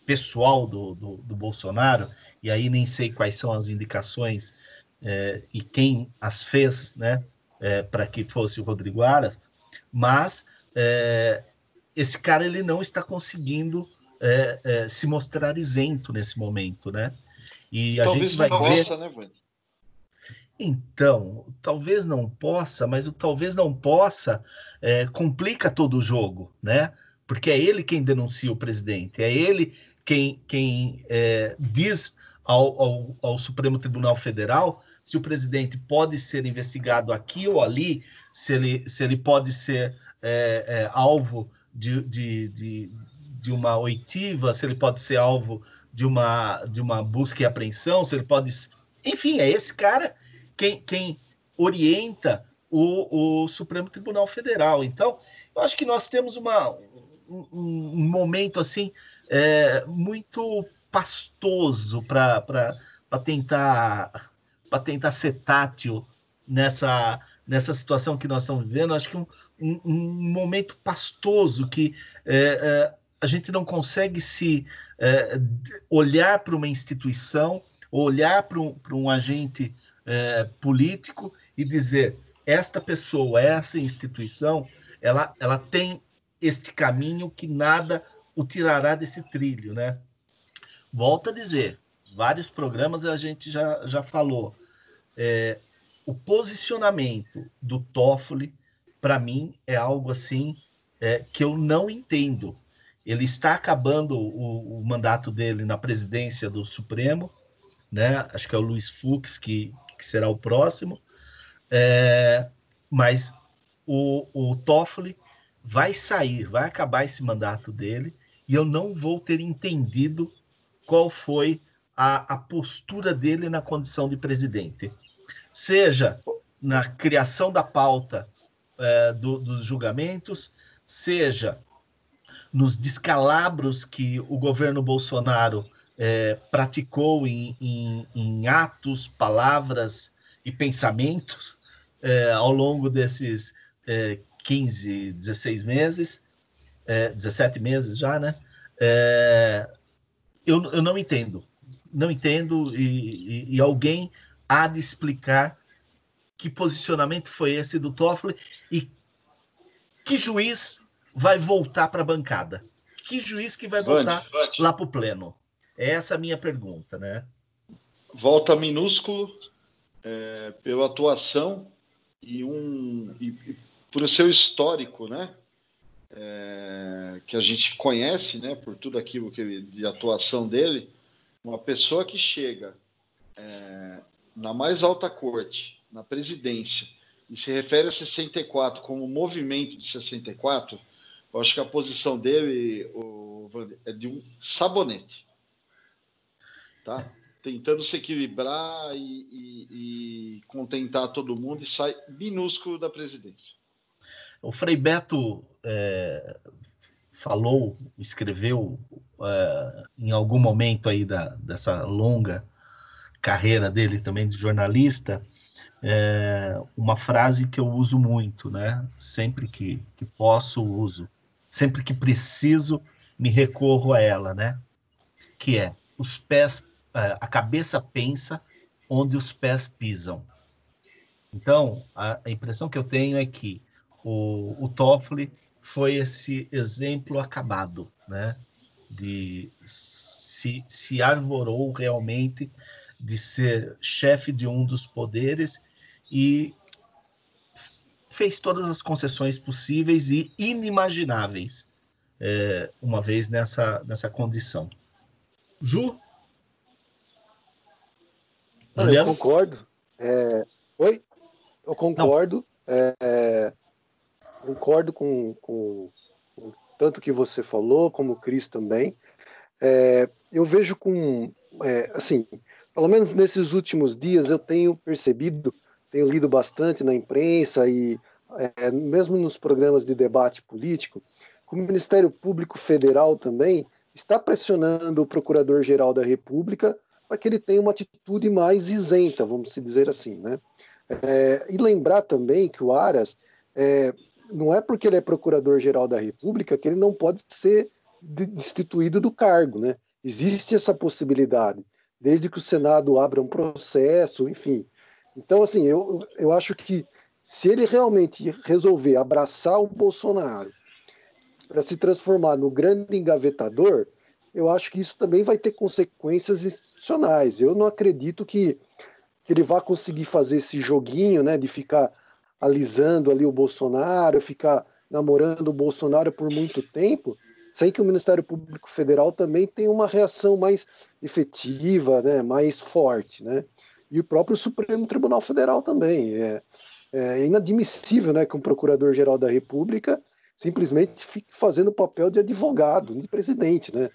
S2: pessoal do, do, do, Bolsonaro, e aí nem sei quais são as indicações é, e quem as fez, né? É, para que fosse o Rodrigo Aras, mas é, esse cara ele não está conseguindo é, se mostrar isento nesse momento, né? E a
S3: talvez
S2: gente vai ver.
S3: Possa, né,
S2: Então, talvez não possa, mas o talvez não possa é, complica todo o jogo, né? Porque é ele quem denuncia o presidente, é ele quem, quem é, diz ao, ao, ao, Supremo Tribunal Federal se o presidente pode ser investigado aqui ou ali, se ele, se ele pode ser é, é alvo de, de, de, de uma oitiva, se ele pode ser alvo de uma, de uma busca e apreensão, se ele pode. Enfim, é esse cara quem, quem orienta o, o Supremo Tribunal Federal. Então, eu acho que nós temos uma, um, um momento assim é, muito pastoso para tentar para tentar ser tátil nessa nessa situação que nós estamos vivendo. Acho que um, um, um momento pastoso que é, é, a gente não consegue se é, olhar para uma instituição, olhar para um, para um agente é, político e dizer esta pessoa, essa instituição, ela, ela tem este caminho que nada o tirará desse trilho, né? Volto a dizer, vários programas a gente já, já falou. É, o posicionamento do Toffoli, para mim, é algo assim é, que eu não entendo. Ele está acabando o, o, mandato dele na presidência do Supremo, né? Acho que é o Luiz Fux que, que será o próximo. É, mas o, o Toffoli vai sair, vai acabar esse mandato dele, e eu não vou ter entendido qual foi a, a postura dele na condição de presidente. Seja na criação da pauta é, do, dos julgamentos, seja nos descalabros que o governo Bolsonaro é, praticou em, em, em, atos, palavras e pensamentos é, ao longo desses é, 15, 16 meses, é, 17 meses já, né? É, eu, eu não entendo. Não entendo e, e, e alguém há de explicar que posicionamento foi esse do Toffoli e que juiz vai voltar para a bancada? Que juiz que vai voltar lá para o pleno? Essa é a minha pergunta, né?
S3: Volta minúsculo é, pela atuação e um e, e por seu histórico, né? É, que a gente conhece, né? Por tudo aquilo que ele, de atuação dele, uma pessoa que chega é, na mais alta corte, na presidência, e se refere a 64 como movimento de 64, eu acho que a posição dele o, é de um sabonete. Tá? Tentando se equilibrar e, e, e contentar todo mundo e sai minúsculo da presidência.
S2: O Frei Beto é, falou, escreveu é, em algum momento aí da, dessa longa carreira dele também de jornalista, é, uma frase que eu uso muito, né? Sempre que, que posso, uso sempre que preciso, me recorro a ela, né? Que é os pés, a cabeça pensa onde os pés pisam. Então, a, a impressão que eu tenho é que o, o Toffoli foi esse exemplo acabado, né? De se, se arvorou realmente de ser chefe de um dos poderes e fez todas as concessões possíveis e inimagináveis, é, uma vez nessa, nessa condição. Ju?
S4: Eu concordo. É... Oi? Eu concordo. É... concordo com, com, com tanto que você falou, como o Cris também. É, eu vejo com, é, assim, pelo menos nesses últimos dias eu tenho percebido, tenho lido bastante na imprensa e é, mesmo nos programas de debate político, que o Ministério Público Federal também está pressionando o Procurador-Geral da República para que ele tenha uma atitude mais isenta, vamos dizer assim, né? É, e lembrar também que o Aras é, não é porque ele é Procurador-Geral da República que ele não pode ser destituído do cargo, né? Existe essa possibilidade, desde que o Senado abra um processo, enfim. Então, assim, eu, eu acho que se ele realmente resolver abraçar o Bolsonaro para se transformar no grande engavetador, eu acho que isso também vai ter consequências institucionais. Eu não acredito que, que ele vá conseguir fazer esse joguinho, né, de ficar alisando ali o Bolsonaro, ficar namorando o Bolsonaro por muito tempo, sem que o Ministério Público Federal também tenha uma reação mais efetiva, né, mais forte, né? E o próprio Supremo Tribunal Federal também. É, é inadmissível né, que um Procurador-Geral da República simplesmente fique fazendo o papel de advogado, de presidente, né?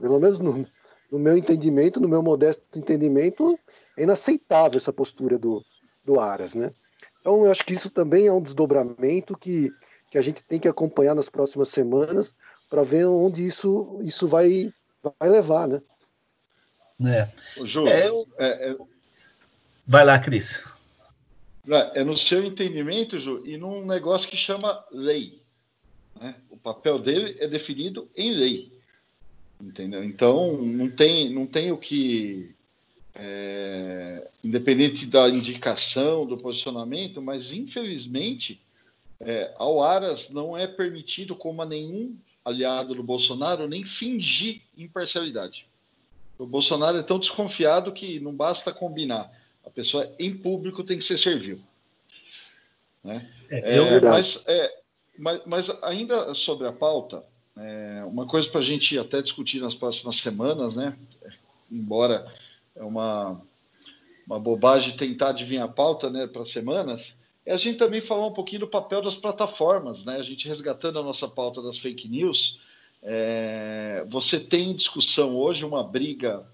S4: Pelo menos no, no meu entendimento, no meu modesto entendimento, é inaceitável essa postura do, do Aras, né? Então, eu acho que isso também é um desdobramento que, que a gente tem que acompanhar nas próximas semanas, para ver onde isso, isso vai, vai levar, né?
S2: É. Ju, é, eu... é, é... Vai lá, Cris.
S3: É no seu entendimento, Ju, e num negócio que chama lei. Né? O papel dele é definido em lei. Entendeu? Então, não tem, não tem o que. É, independente da indicação, do posicionamento, mas infelizmente é, ao Aras não é permitido, como a nenhum aliado do Bolsonaro, nem fingir imparcialidade. O Bolsonaro é tão desconfiado que não basta combinar. A pessoa em público tem que ser servil. Né? É, é, mas, é, mas, mas, ainda sobre a pauta, é, uma coisa para a gente até discutir nas próximas semanas, né? embora é uma, uma bobagem tentar adivinhar a pauta né, para semanas, é a gente também falar um pouquinho do papel das plataformas, né? A gente resgatando a nossa pauta das fake news. É, você tem em discussão hoje uma briga,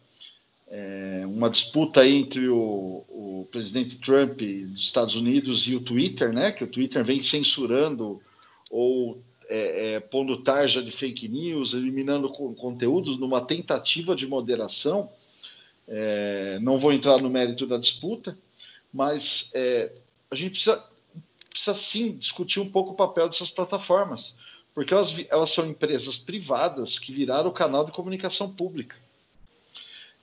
S3: é, uma disputa entre o, o, presidente Trump dos Estados Unidos e o Twitter, né? Que o Twitter vem censurando ou é, é pondo tarja de fake news, eliminando conteúdos numa tentativa de moderação. É, não vou entrar no mérito da disputa, mas é, a gente precisa, precisa sim discutir um pouco o papel dessas plataformas, porque elas, elas são empresas privadas que viraram o canal de comunicação pública.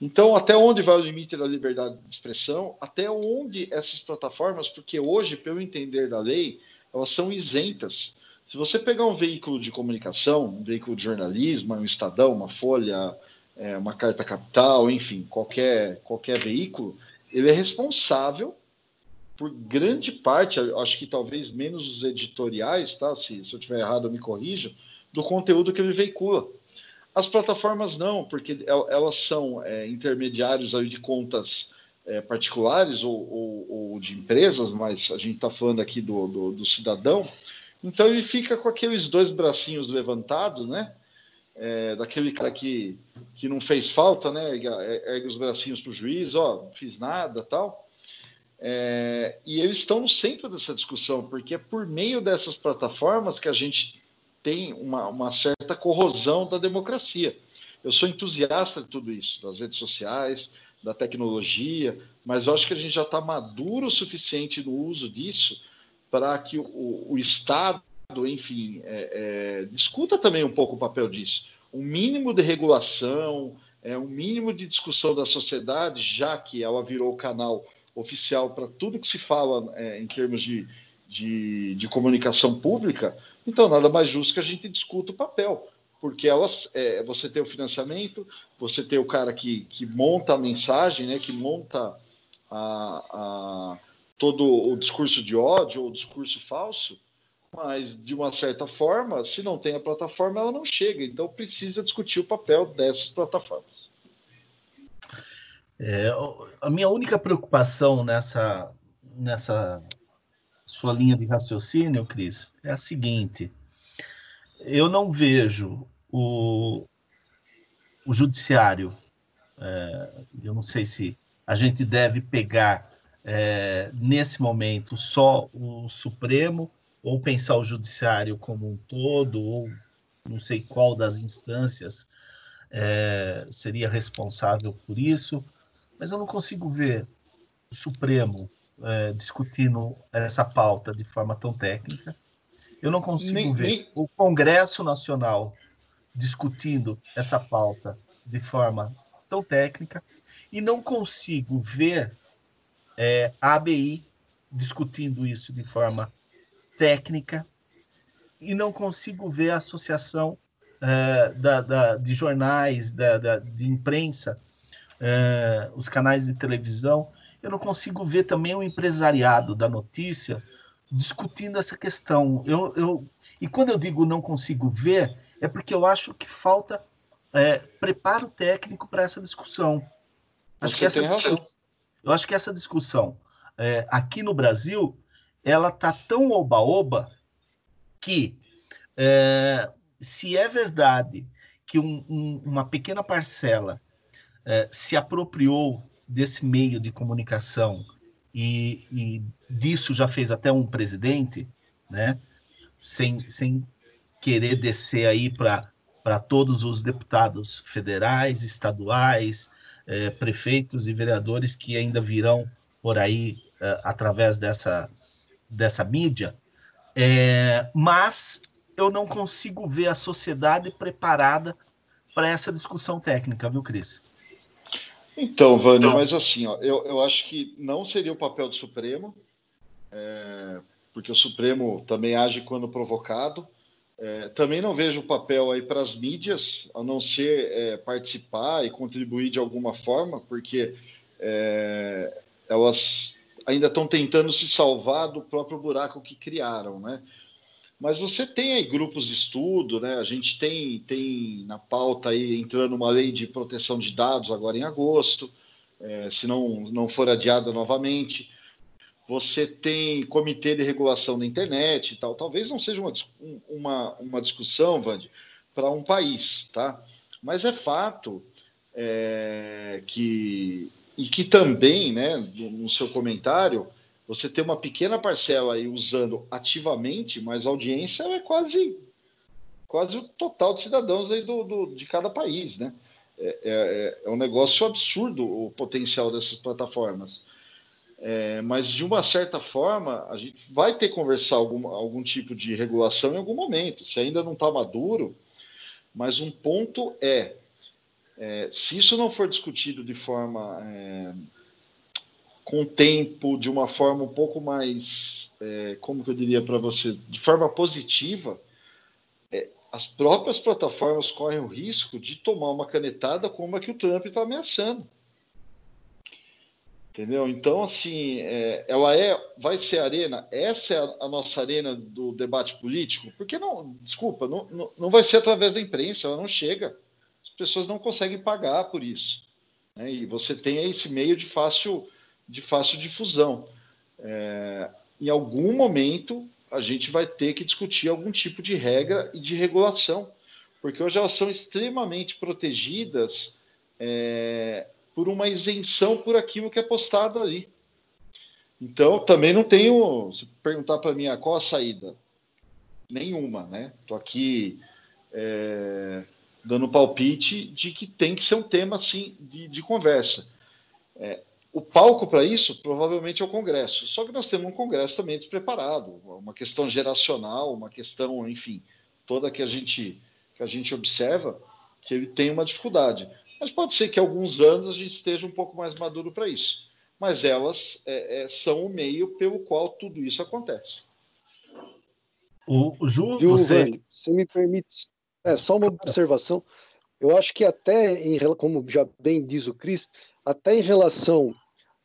S3: Então, até onde vai o limite da liberdade de expressão? Até onde essas plataformas, porque hoje, pelo entender da lei, elas são isentas. Se você pegar um veículo de comunicação, um veículo de jornalismo, um Estadão, uma Folha, é, uma Carta Capital, enfim, qualquer, qualquer veículo, ele é responsável por grande parte, acho que talvez menos os editoriais, tá? Se, se eu tiver errado, me corrija, do conteúdo que ele veicula. As plataformas não, porque elas são é, intermediários aí de contas é, particulares ou, ou, ou, de empresas, mas a gente está falando aqui do, do, do, cidadão. Então ele fica com aqueles dois bracinhos levantados, né? É, daquele cara que, que não fez falta, né? Ergue os bracinhos para o juiz, ó, não fiz nada tal. É, e eles estão no centro dessa discussão, porque é por meio dessas plataformas que a gente tem uma, uma certa corrosão da democracia. Eu sou entusiasta de tudo isso, das redes sociais, da tecnologia, mas eu acho que a gente já está maduro o suficiente no uso disso para que o, o, Estado, enfim, é, é, discuta também um pouco o papel disso. Um mínimo de regulação, é, um mínimo de discussão da sociedade, já que ela virou o canal oficial para tudo que se fala é, em termos de, de, de, comunicação pública, então nada mais justo que a gente discuta o papel, porque elas, é, você tem o financiamento, você tem o cara que, que monta a mensagem, né, que monta a, a, todo o discurso de ódio ou discurso falso, mas de uma certa forma, se não tem a plataforma, ela não chega. Então precisa discutir o papel dessas plataformas.
S2: É, a minha única preocupação nessa, nessa sua linha de raciocínio, Cris, é a seguinte: eu não vejo o, o judiciário, é, eu não sei se a gente deve pegar é, nesse momento só o Supremo? Ou pensar o judiciário como um todo, ou não sei qual das instâncias é, seria responsável por isso, mas eu não consigo ver o Supremo é, discutindo essa pauta de forma tão técnica. Eu não consigo nem, ver nem... o Congresso Nacional discutindo essa pauta de forma tão técnica. E não consigo ver é, a ABI discutindo isso de forma técnica e não consigo ver a associação é, da, da, de jornais, da, da de imprensa, é, os canais de televisão, eu não consigo ver também o empresariado da notícia discutindo essa questão. Eu, eu, e quando eu digo não consigo ver, é porque eu acho que falta é, preparo técnico para essa discussão. Acho que essa discussão, eu acho que essa discussão é, aqui no Brasil ela tá tão oba-oba que é, se é verdade que um, um, uma pequena parcela é, se apropriou desse meio de comunicação e, e disso já fez até um presidente, né? Sem, sem querer descer aí para todos os deputados federais, estaduais, eh, prefeitos e vereadores que ainda virão por aí eh, através dessa, dessa mídia, é, mas eu não consigo ver a sociedade preparada para essa discussão técnica, viu, Cris?
S3: Então, Vânia, mas assim, ó, eu, eu acho que não seria o papel do Supremo, é, porque o Supremo também age quando provocado. É, também não vejo papel aí para as mídias, a não ser é, participar e contribuir de alguma forma, porque é, elas ainda estão tentando se salvar do próprio buraco que criaram, né? Mas você tem aí grupos de estudo, né? A gente tem, tem na pauta aí entrando uma lei de proteção de dados agora em agosto, é, se não, não for adiada novamente. Você tem comitê de regulação da internet e tal. Talvez não seja uma, uma, uma discussão, Vande, para um país, tá? Mas é fato é, que e que também, né, no seu comentário, você tem uma pequena parcela aí usando ativamente, mas a audiência é quase quase o total de cidadãos aí do, do de cada país, né? É, é, é, um negócio absurdo o potencial dessas plataformas. É, mas de uma certa forma, a gente vai ter que conversar algum, algum tipo de regulação em algum momento. Se ainda não está maduro, mas um ponto é, é, se isso não for discutido de forma é, com tempo, de uma forma um pouco mais, é, como que eu diria para você, de forma positiva, é, as próprias plataformas correm o risco de tomar uma canetada como a que o Trump está ameaçando. Entendeu? Então, assim, é, ela é, vai ser arena, essa é a, a, nossa arena do debate político, porque não, desculpa, não, não, não vai ser através da imprensa, ela não chega. As pessoas não conseguem pagar por isso. Né? E você tem esse meio de fácil de fácil difusão. É, em algum momento, a gente vai ter que discutir algum tipo de regra e de regulação, porque hoje elas são extremamente protegidas é, por uma isenção por aquilo que é postado ali. Então, também não tenho. Se perguntar para mim ah, qual a saída, nenhuma, né? Estou aqui é, dando palpite de que tem que ser um tema assim de, de conversa. É, o palco para isso provavelmente é o Congresso. Só que nós temos um Congresso também despreparado, uma questão geracional, uma questão, enfim, toda que a gente que a gente observa que ele tem uma dificuldade. Mas pode ser que alguns anos a gente esteja um pouco mais maduro para isso. Mas elas é, é, são o meio pelo qual tudo isso acontece.
S4: O, o Ju, você... se me permite, é, só uma observação. Eu acho que até, em, como já bem diz o Cris, até em relação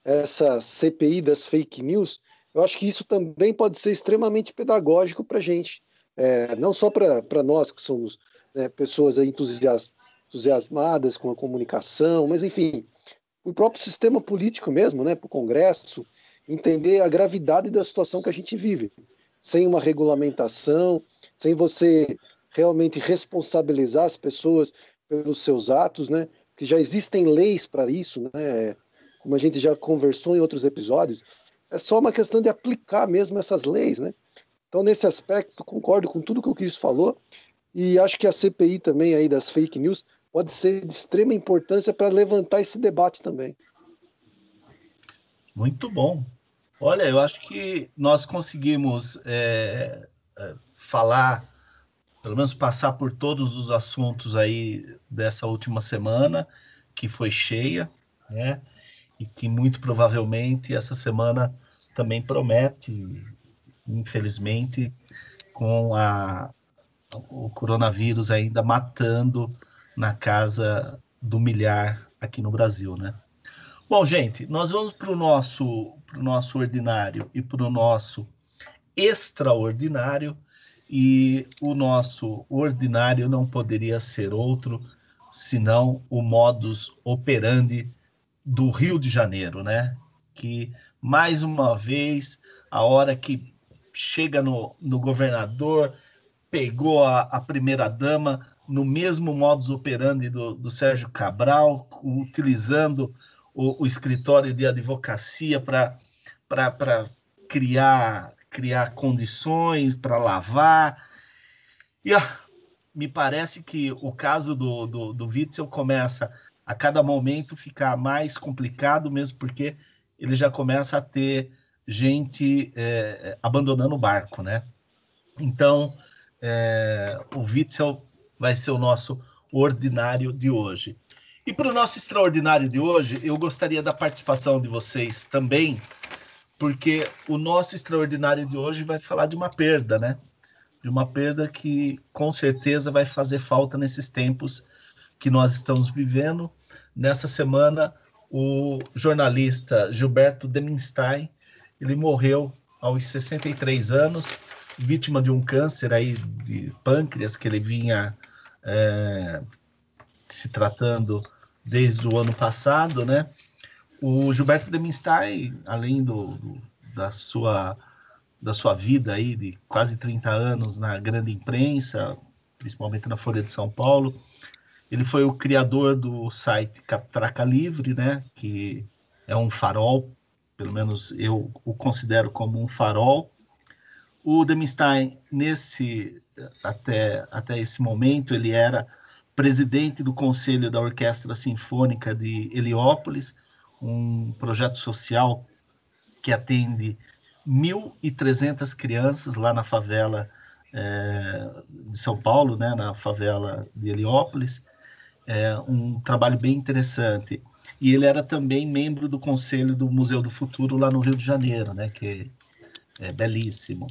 S4: essa CPI das fake news, eu acho que isso também pode ser extremamente pedagógico para a gente, é, não só para nós que somos né, pessoas entusias, entusiasmadas com a comunicação, mas enfim, o próprio sistema político mesmo, né, para o Congresso, entender a gravidade da situação que a gente vive, sem uma regulamentação, sem você realmente responsabilizar as pessoas pelos seus atos, né? Que já existem leis para isso, né? Como a gente já conversou em outros episódios, é só uma questão de aplicar mesmo essas leis, né? Então, nesse aspecto, concordo com tudo que o Cris falou e acho que a CPI também aí das fake news pode ser de extrema importância para levantar esse debate também.
S2: Muito bom. Olha, eu acho que nós conseguimos é, é, falar, pelo menos passar por todos os assuntos aí dessa última semana, que foi cheia, né? E que muito provavelmente essa semana também promete, infelizmente, com a, o coronavírus ainda matando na casa do milhar aqui no Brasil, né? Bom, gente, nós vamos para o nosso, pro nosso ordinário e para o nosso extraordinário, e o nosso ordinário não poderia ser outro senão o modus operandi do Rio de Janeiro, né? Que mais uma vez, a hora que chega no, no governador, pegou a, a primeira-dama no mesmo modus operandi do, do Sérgio Cabral, utilizando o, o escritório de advocacia para criar, criar condições para lavar. E ah, me parece que o caso do, do, do Witzel começa a cada momento ficar mais complicado, mesmo porque ele já começa a ter gente é, abandonando o barco, né? Então, é, o Witzel vai ser o nosso ordinário de hoje. E para o nosso extraordinário de hoje, eu gostaria da participação de vocês também, porque o nosso extraordinário de hoje vai falar de uma perda, né? De uma perda que com certeza vai fazer falta nesses tempos que nós estamos vivendo. Nessa semana, o jornalista Gilberto Deminstein, ele morreu aos 63 anos, vítima de um câncer aí de pâncreas que ele vinha é, se tratando desde o ano passado, né? O Gilberto Deminstein, além do, do, da sua da sua vida aí de quase 30 anos na grande imprensa, principalmente na Folha de São Paulo, ele foi o criador do site Catraca Livre, né? Que é um farol, pelo menos eu o considero como um farol. O Deminstein, nesse até até esse momento, ele era presidente do Conselho da Orquestra Sinfônica de Heliópolis, um projeto social que atende 1.300 crianças lá na favela é, de São Paulo, né, na favela de Heliópolis. É um trabalho bem interessante. E ele era também membro do conselho do Museu do Futuro lá no Rio de Janeiro, né, que é belíssimo.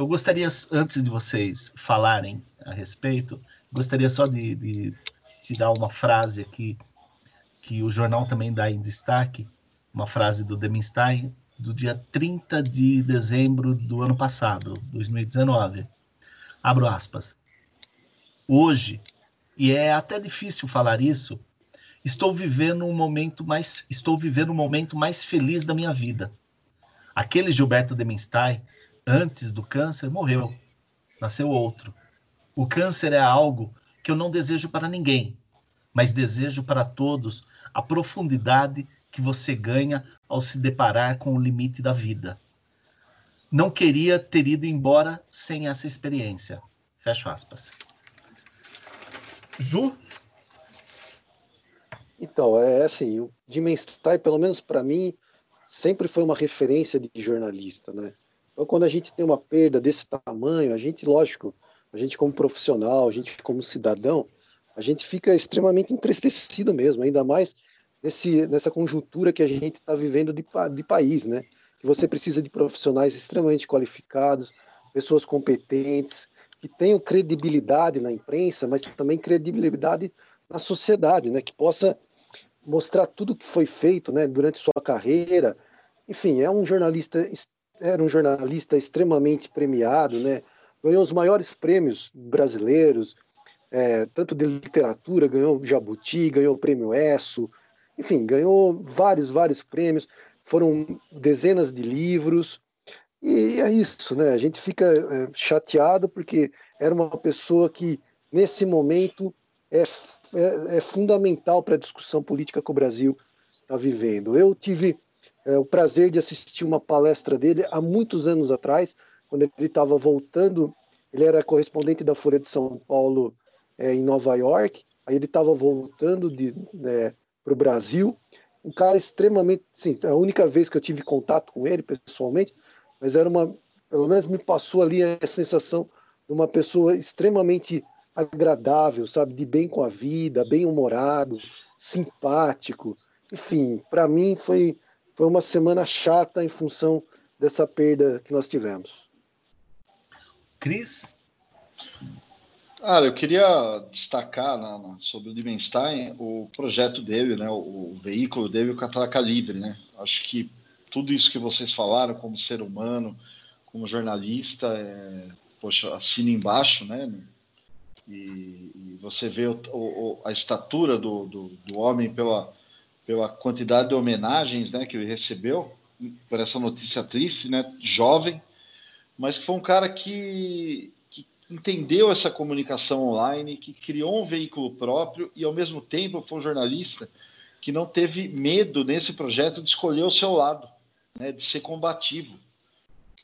S2: Eu gostaria, antes de vocês falarem a respeito, gostaria só de, de tirar uma frase aqui que o jornal também dá em destaque, uma frase do Deminstein, do dia 30 de dezembro do ano passado, 2019. Abro aspas. Hoje, e é até difícil falar isso, estou vivendo um momento mais estou vivendo um momento mais feliz da minha vida. Aquele Gilberto Deminstein, antes do câncer, morreu. Nasceu outro. O câncer é algo que eu não desejo para ninguém, mas desejo para todos a profundidade que você ganha ao se deparar com o limite da vida. Não queria ter ido embora sem essa experiência. Fecho aspas. Ju?
S4: Então, é assim, o Jim Stein, pelo menos para mim, sempre foi uma referência de jornalista, né? Então, quando a gente tem uma perda desse tamanho, a gente, lógico, a gente como profissional, a gente como cidadão, a gente fica extremamente entristecido mesmo, ainda mais nesse, nessa conjuntura que a gente está vivendo de, de país, né? Que você precisa de profissionais extremamente qualificados, pessoas competentes, que tenham credibilidade na imprensa, mas também credibilidade na sociedade, né? Que possa mostrar tudo que foi feito, né? Durante sua carreira. Enfim, é um jornalista, era um jornalista extremamente premiado, né? ganhou os maiores prêmios brasileiros, é, tanto de literatura, ganhou Jabuti, ganhou o prêmio ESSO, enfim, ganhou vários, vários prêmios. foram dezenas de livros, e é isso, né? A gente fica é, chateado porque era uma pessoa que, nesse momento, é, é, é fundamental para a discussão política que o Brasil está vivendo. Eu tive é, o prazer de assistir uma palestra dele há muitos anos atrás, quando ele estava voltando, ele era correspondente da Folha de São Paulo é, em Nova York, aí ele estava voltando né, para o Brasil, um cara extremamente, sim, a única vez que eu tive contato com ele pessoalmente, mas era uma, pelo menos me passou ali a sensação de uma pessoa extremamente agradável, sabe, de bem com a vida, bem humorado, simpático. Enfim, para mim foi foi uma semana chata em função dessa perda que nós tivemos.
S2: Cris?
S3: Ah, eu queria destacar na, na, sobre o Dimenstein o projeto dele, né, o, o veículo dele, o Catraca Livre. Né? Acho que tudo isso que vocês falaram, como ser humano, como jornalista, é, poxa, assina embaixo, né? E, e você vê o, o, a estatura do, do, do, homem pela, pela quantidade de homenagens né, que ele recebeu por essa notícia triste, né? Jovem, mas que foi um cara que, que entendeu essa comunicação online, que criou um veículo próprio e, ao mesmo tempo, foi um jornalista que não teve medo nesse projeto de escolher o seu lado né, de ser combativo.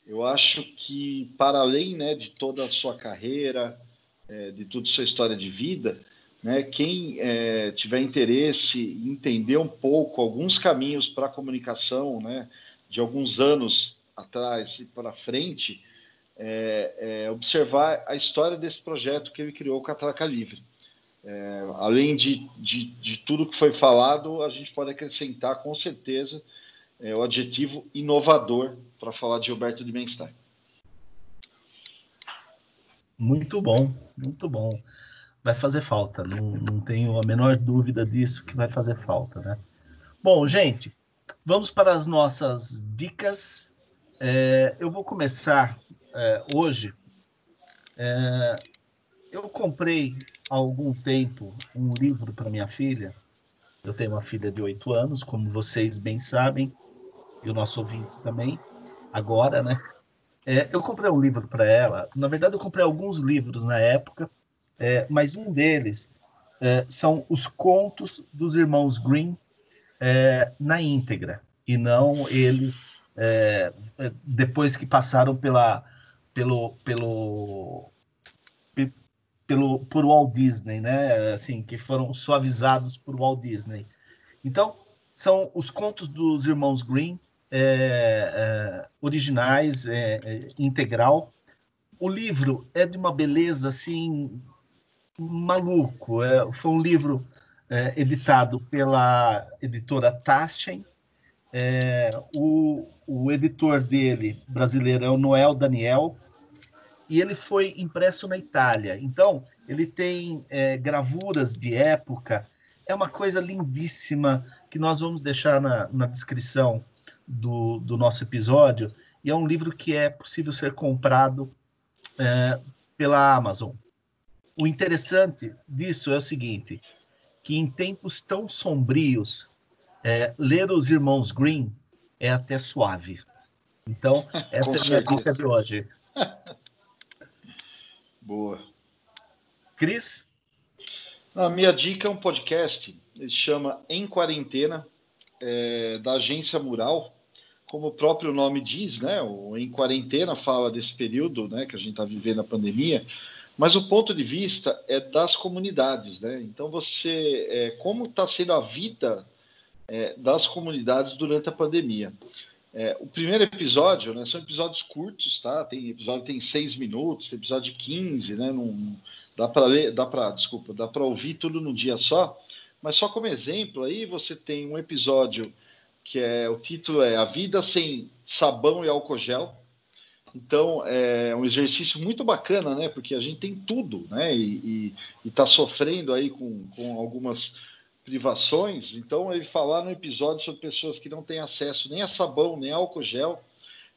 S3: Eu acho que, para além né, de toda a sua carreira, é, de toda a sua história de vida, né, quem é, tiver interesse em entender um pouco alguns caminhos para a comunicação, né, de alguns anos atrás e para frente, é, é, observar a história desse projeto que ele criou, o Catraca Livre. É, além de, de, de, tudo que foi falado, a gente pode acrescentar com certeza é, o adjetivo inovador para falar de Gilberto de Benstein.
S2: Muito bom, muito bom. Vai fazer falta, não, não tenho a menor dúvida disso que vai fazer falta, né? Bom, gente, vamos para as nossas dicas. É, eu vou começar é, hoje. É, eu comprei há algum tempo um livro para minha filha. Eu tenho uma filha de oito anos, como vocês bem sabem, e o nosso ouvinte também, agora, né? É, eu comprei um livro para ela. Na verdade, eu comprei alguns livros na época, é, mas um deles é, são os contos dos irmãos Green é, na íntegra, e não eles é, é, depois que passaram pela, pelo, pelo, pelo, por Walt Disney, né? Assim, que foram suavizados por Walt Disney. Então, são os contos dos irmãos Green é, originais, integral. O livro é de uma beleza assim maluco. É, foi um livro é, editado pela editora Taschen. O, o, editor dele, brasileiro, é o Noel Daniel, e ele foi impresso na Itália. Então, ele tem gravuras de época. É uma coisa lindíssima que nós vamos deixar na, na descrição do, do nosso episódio, e é um livro que é possível ser comprado é, pela Amazon. O interessante disso é o seguinte, que em tempos tão sombrios, é, ler os Irmãos Green é até suave. Então, essa é a minha dica de hoje.
S3: Boa.
S2: Cris?
S3: A minha dica é um podcast, ele chama Em Quarentena, é, da agência Mural como o próprio nome diz, né, o Em Quarentena fala desse período né, que a gente está vivendo a pandemia, mas o ponto de vista é das comunidades. Né? Então, você, é, como está sendo a vida é, das comunidades durante a pandemia. É, o primeiro episódio, né, são episódios curtos, tá? Tem episódio tem seis minutos, tem episódio de 15, né? Não, dá para ler, dá para, desculpa, dá para ouvir tudo num dia só. Mas só como exemplo aí, você tem um episódio que é o título é A Vida Sem Sabão e Álcool Gel. Então é um exercício muito bacana, né? Porque a gente tem tudo, né? E está sofrendo aí com, com algumas privações. Então ele falar no episódio sobre pessoas que não têm acesso nem a sabão nem a álcool gel.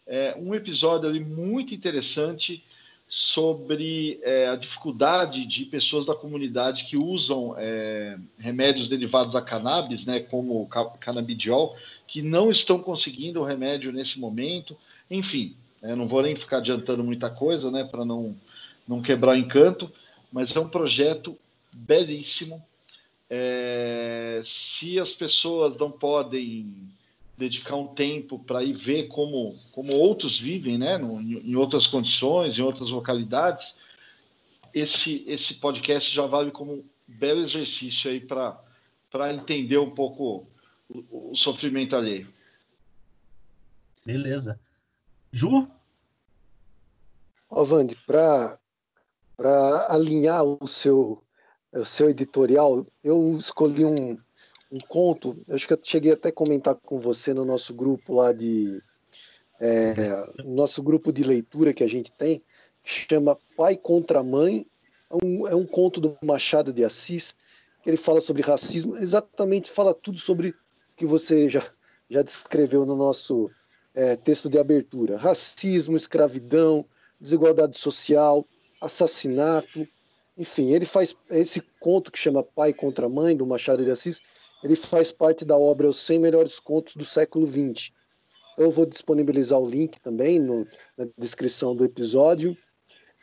S3: É um episódio ali muito interessante sobre é, a dificuldade de pessoas da comunidade que usam é, remédios derivados da cannabis, né, como o canabidiol, que não estão conseguindo o remédio nesse momento. Enfim, é, não vou nem ficar adiantando muita coisa, né, para não, não quebrar o encanto, mas é um projeto belíssimo. É, se as pessoas não podem dedicar um tempo para ir ver como, como outros vivem, né, no, em outras condições, em outras localidades, esse, esse podcast já vale como um belo exercício aí para entender um pouco o, o sofrimento alheio.
S2: Beleza. Ju?
S4: Ó, Vande, para alinhar o seu, o seu editorial, eu escolhi um, um conto, acho que eu cheguei até a comentar com você no nosso grupo lá de. É, nosso grupo de leitura que a gente tem, que chama Pai contra Mãe. É um, é um conto do Machado de Assis, que ele fala sobre racismo, exatamente fala tudo sobre o que você já, já descreveu no nosso é, texto de abertura: racismo, escravidão, desigualdade social, assassinato. Enfim, ele faz esse conto que chama Pai contra Mãe, do Machado de Assis, ele faz parte da obra Os 100 Melhores Contos do Século XX. Eu vou disponibilizar o link também no, na descrição do episódio.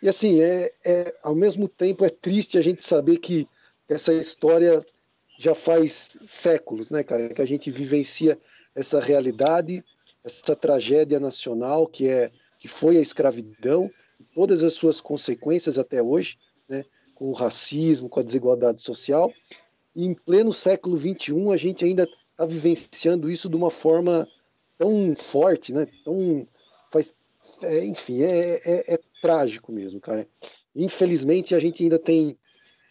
S4: E assim, é, é, ao mesmo tempo é triste a gente saber que essa história já faz séculos, né, cara? Que a gente vivencia essa realidade, essa tragédia nacional que é que foi a escravidão, todas as suas consequências até hoje, né? Com o racismo, com a desigualdade social e em pleno século XXI, a gente ainda está vivenciando isso de uma forma tão forte, né? Tão faz, é, enfim, é, é, é, trágico mesmo, cara. Infelizmente, a gente ainda tem,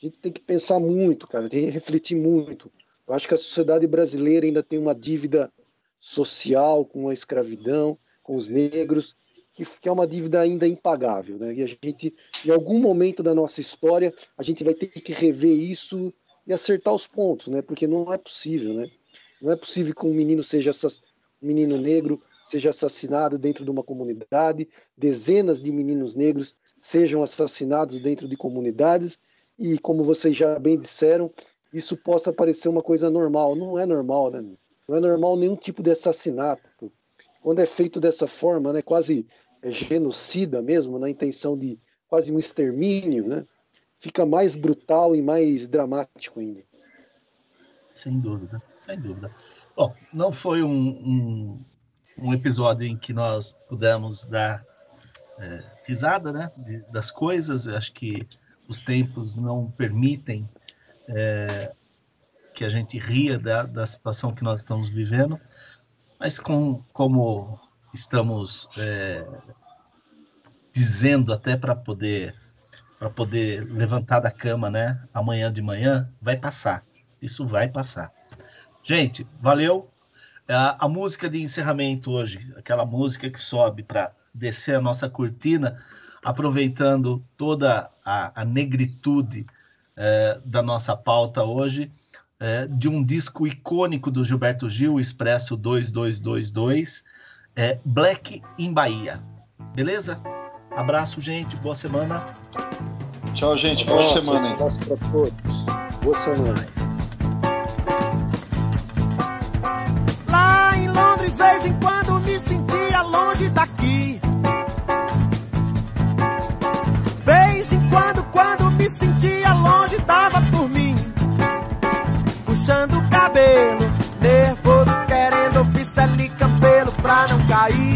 S4: a gente tem que pensar muito, cara. Tem que refletir muito. Eu acho que a sociedade brasileira ainda tem uma dívida social com a escravidão, com os negros, que, é uma dívida ainda impagável, né? E a gente, em algum momento da nossa história, a gente vai ter que rever isso e acertar os pontos, né? Porque não é possível, né? Não é possível que um menino seja um menino negro seja assassinado dentro de uma comunidade, dezenas de meninos negros sejam assassinados dentro de comunidades e, como vocês já bem disseram, isso possa parecer uma coisa normal. Não é normal, né? Não é normal nenhum tipo de assassinato. Quando é feito dessa forma, né, quase é genocida mesmo, na intenção de quase um extermínio, né? fica mais brutal e mais dramático ainda.
S2: Sem dúvida, sem dúvida. Bom, não foi um, um, um episódio em que nós pudemos dar é, risada né, de, das coisas. acho que os tempos não permitem é, que a gente ria da, da situação que nós estamos vivendo, mas com, como estamos é, dizendo até para poder para poder levantar da cama, né? Amanhã de manhã, vai passar. Isso vai passar. Gente, valeu. A, a música de encerramento hoje, aquela música que sobe para descer a nossa cortina, aproveitando toda a, a negritude é, da nossa pauta hoje, é, de um disco icônico do Gilberto Gil, Expresso 2222, é Black in Bahia. Beleza? Abraço, gente. Boa semana.
S3: Tchau, gente. Boa semana.
S4: Um abraço para todos. Boa semana. cabelo, nervoso, querendo pisar ali cabelo pra não cair.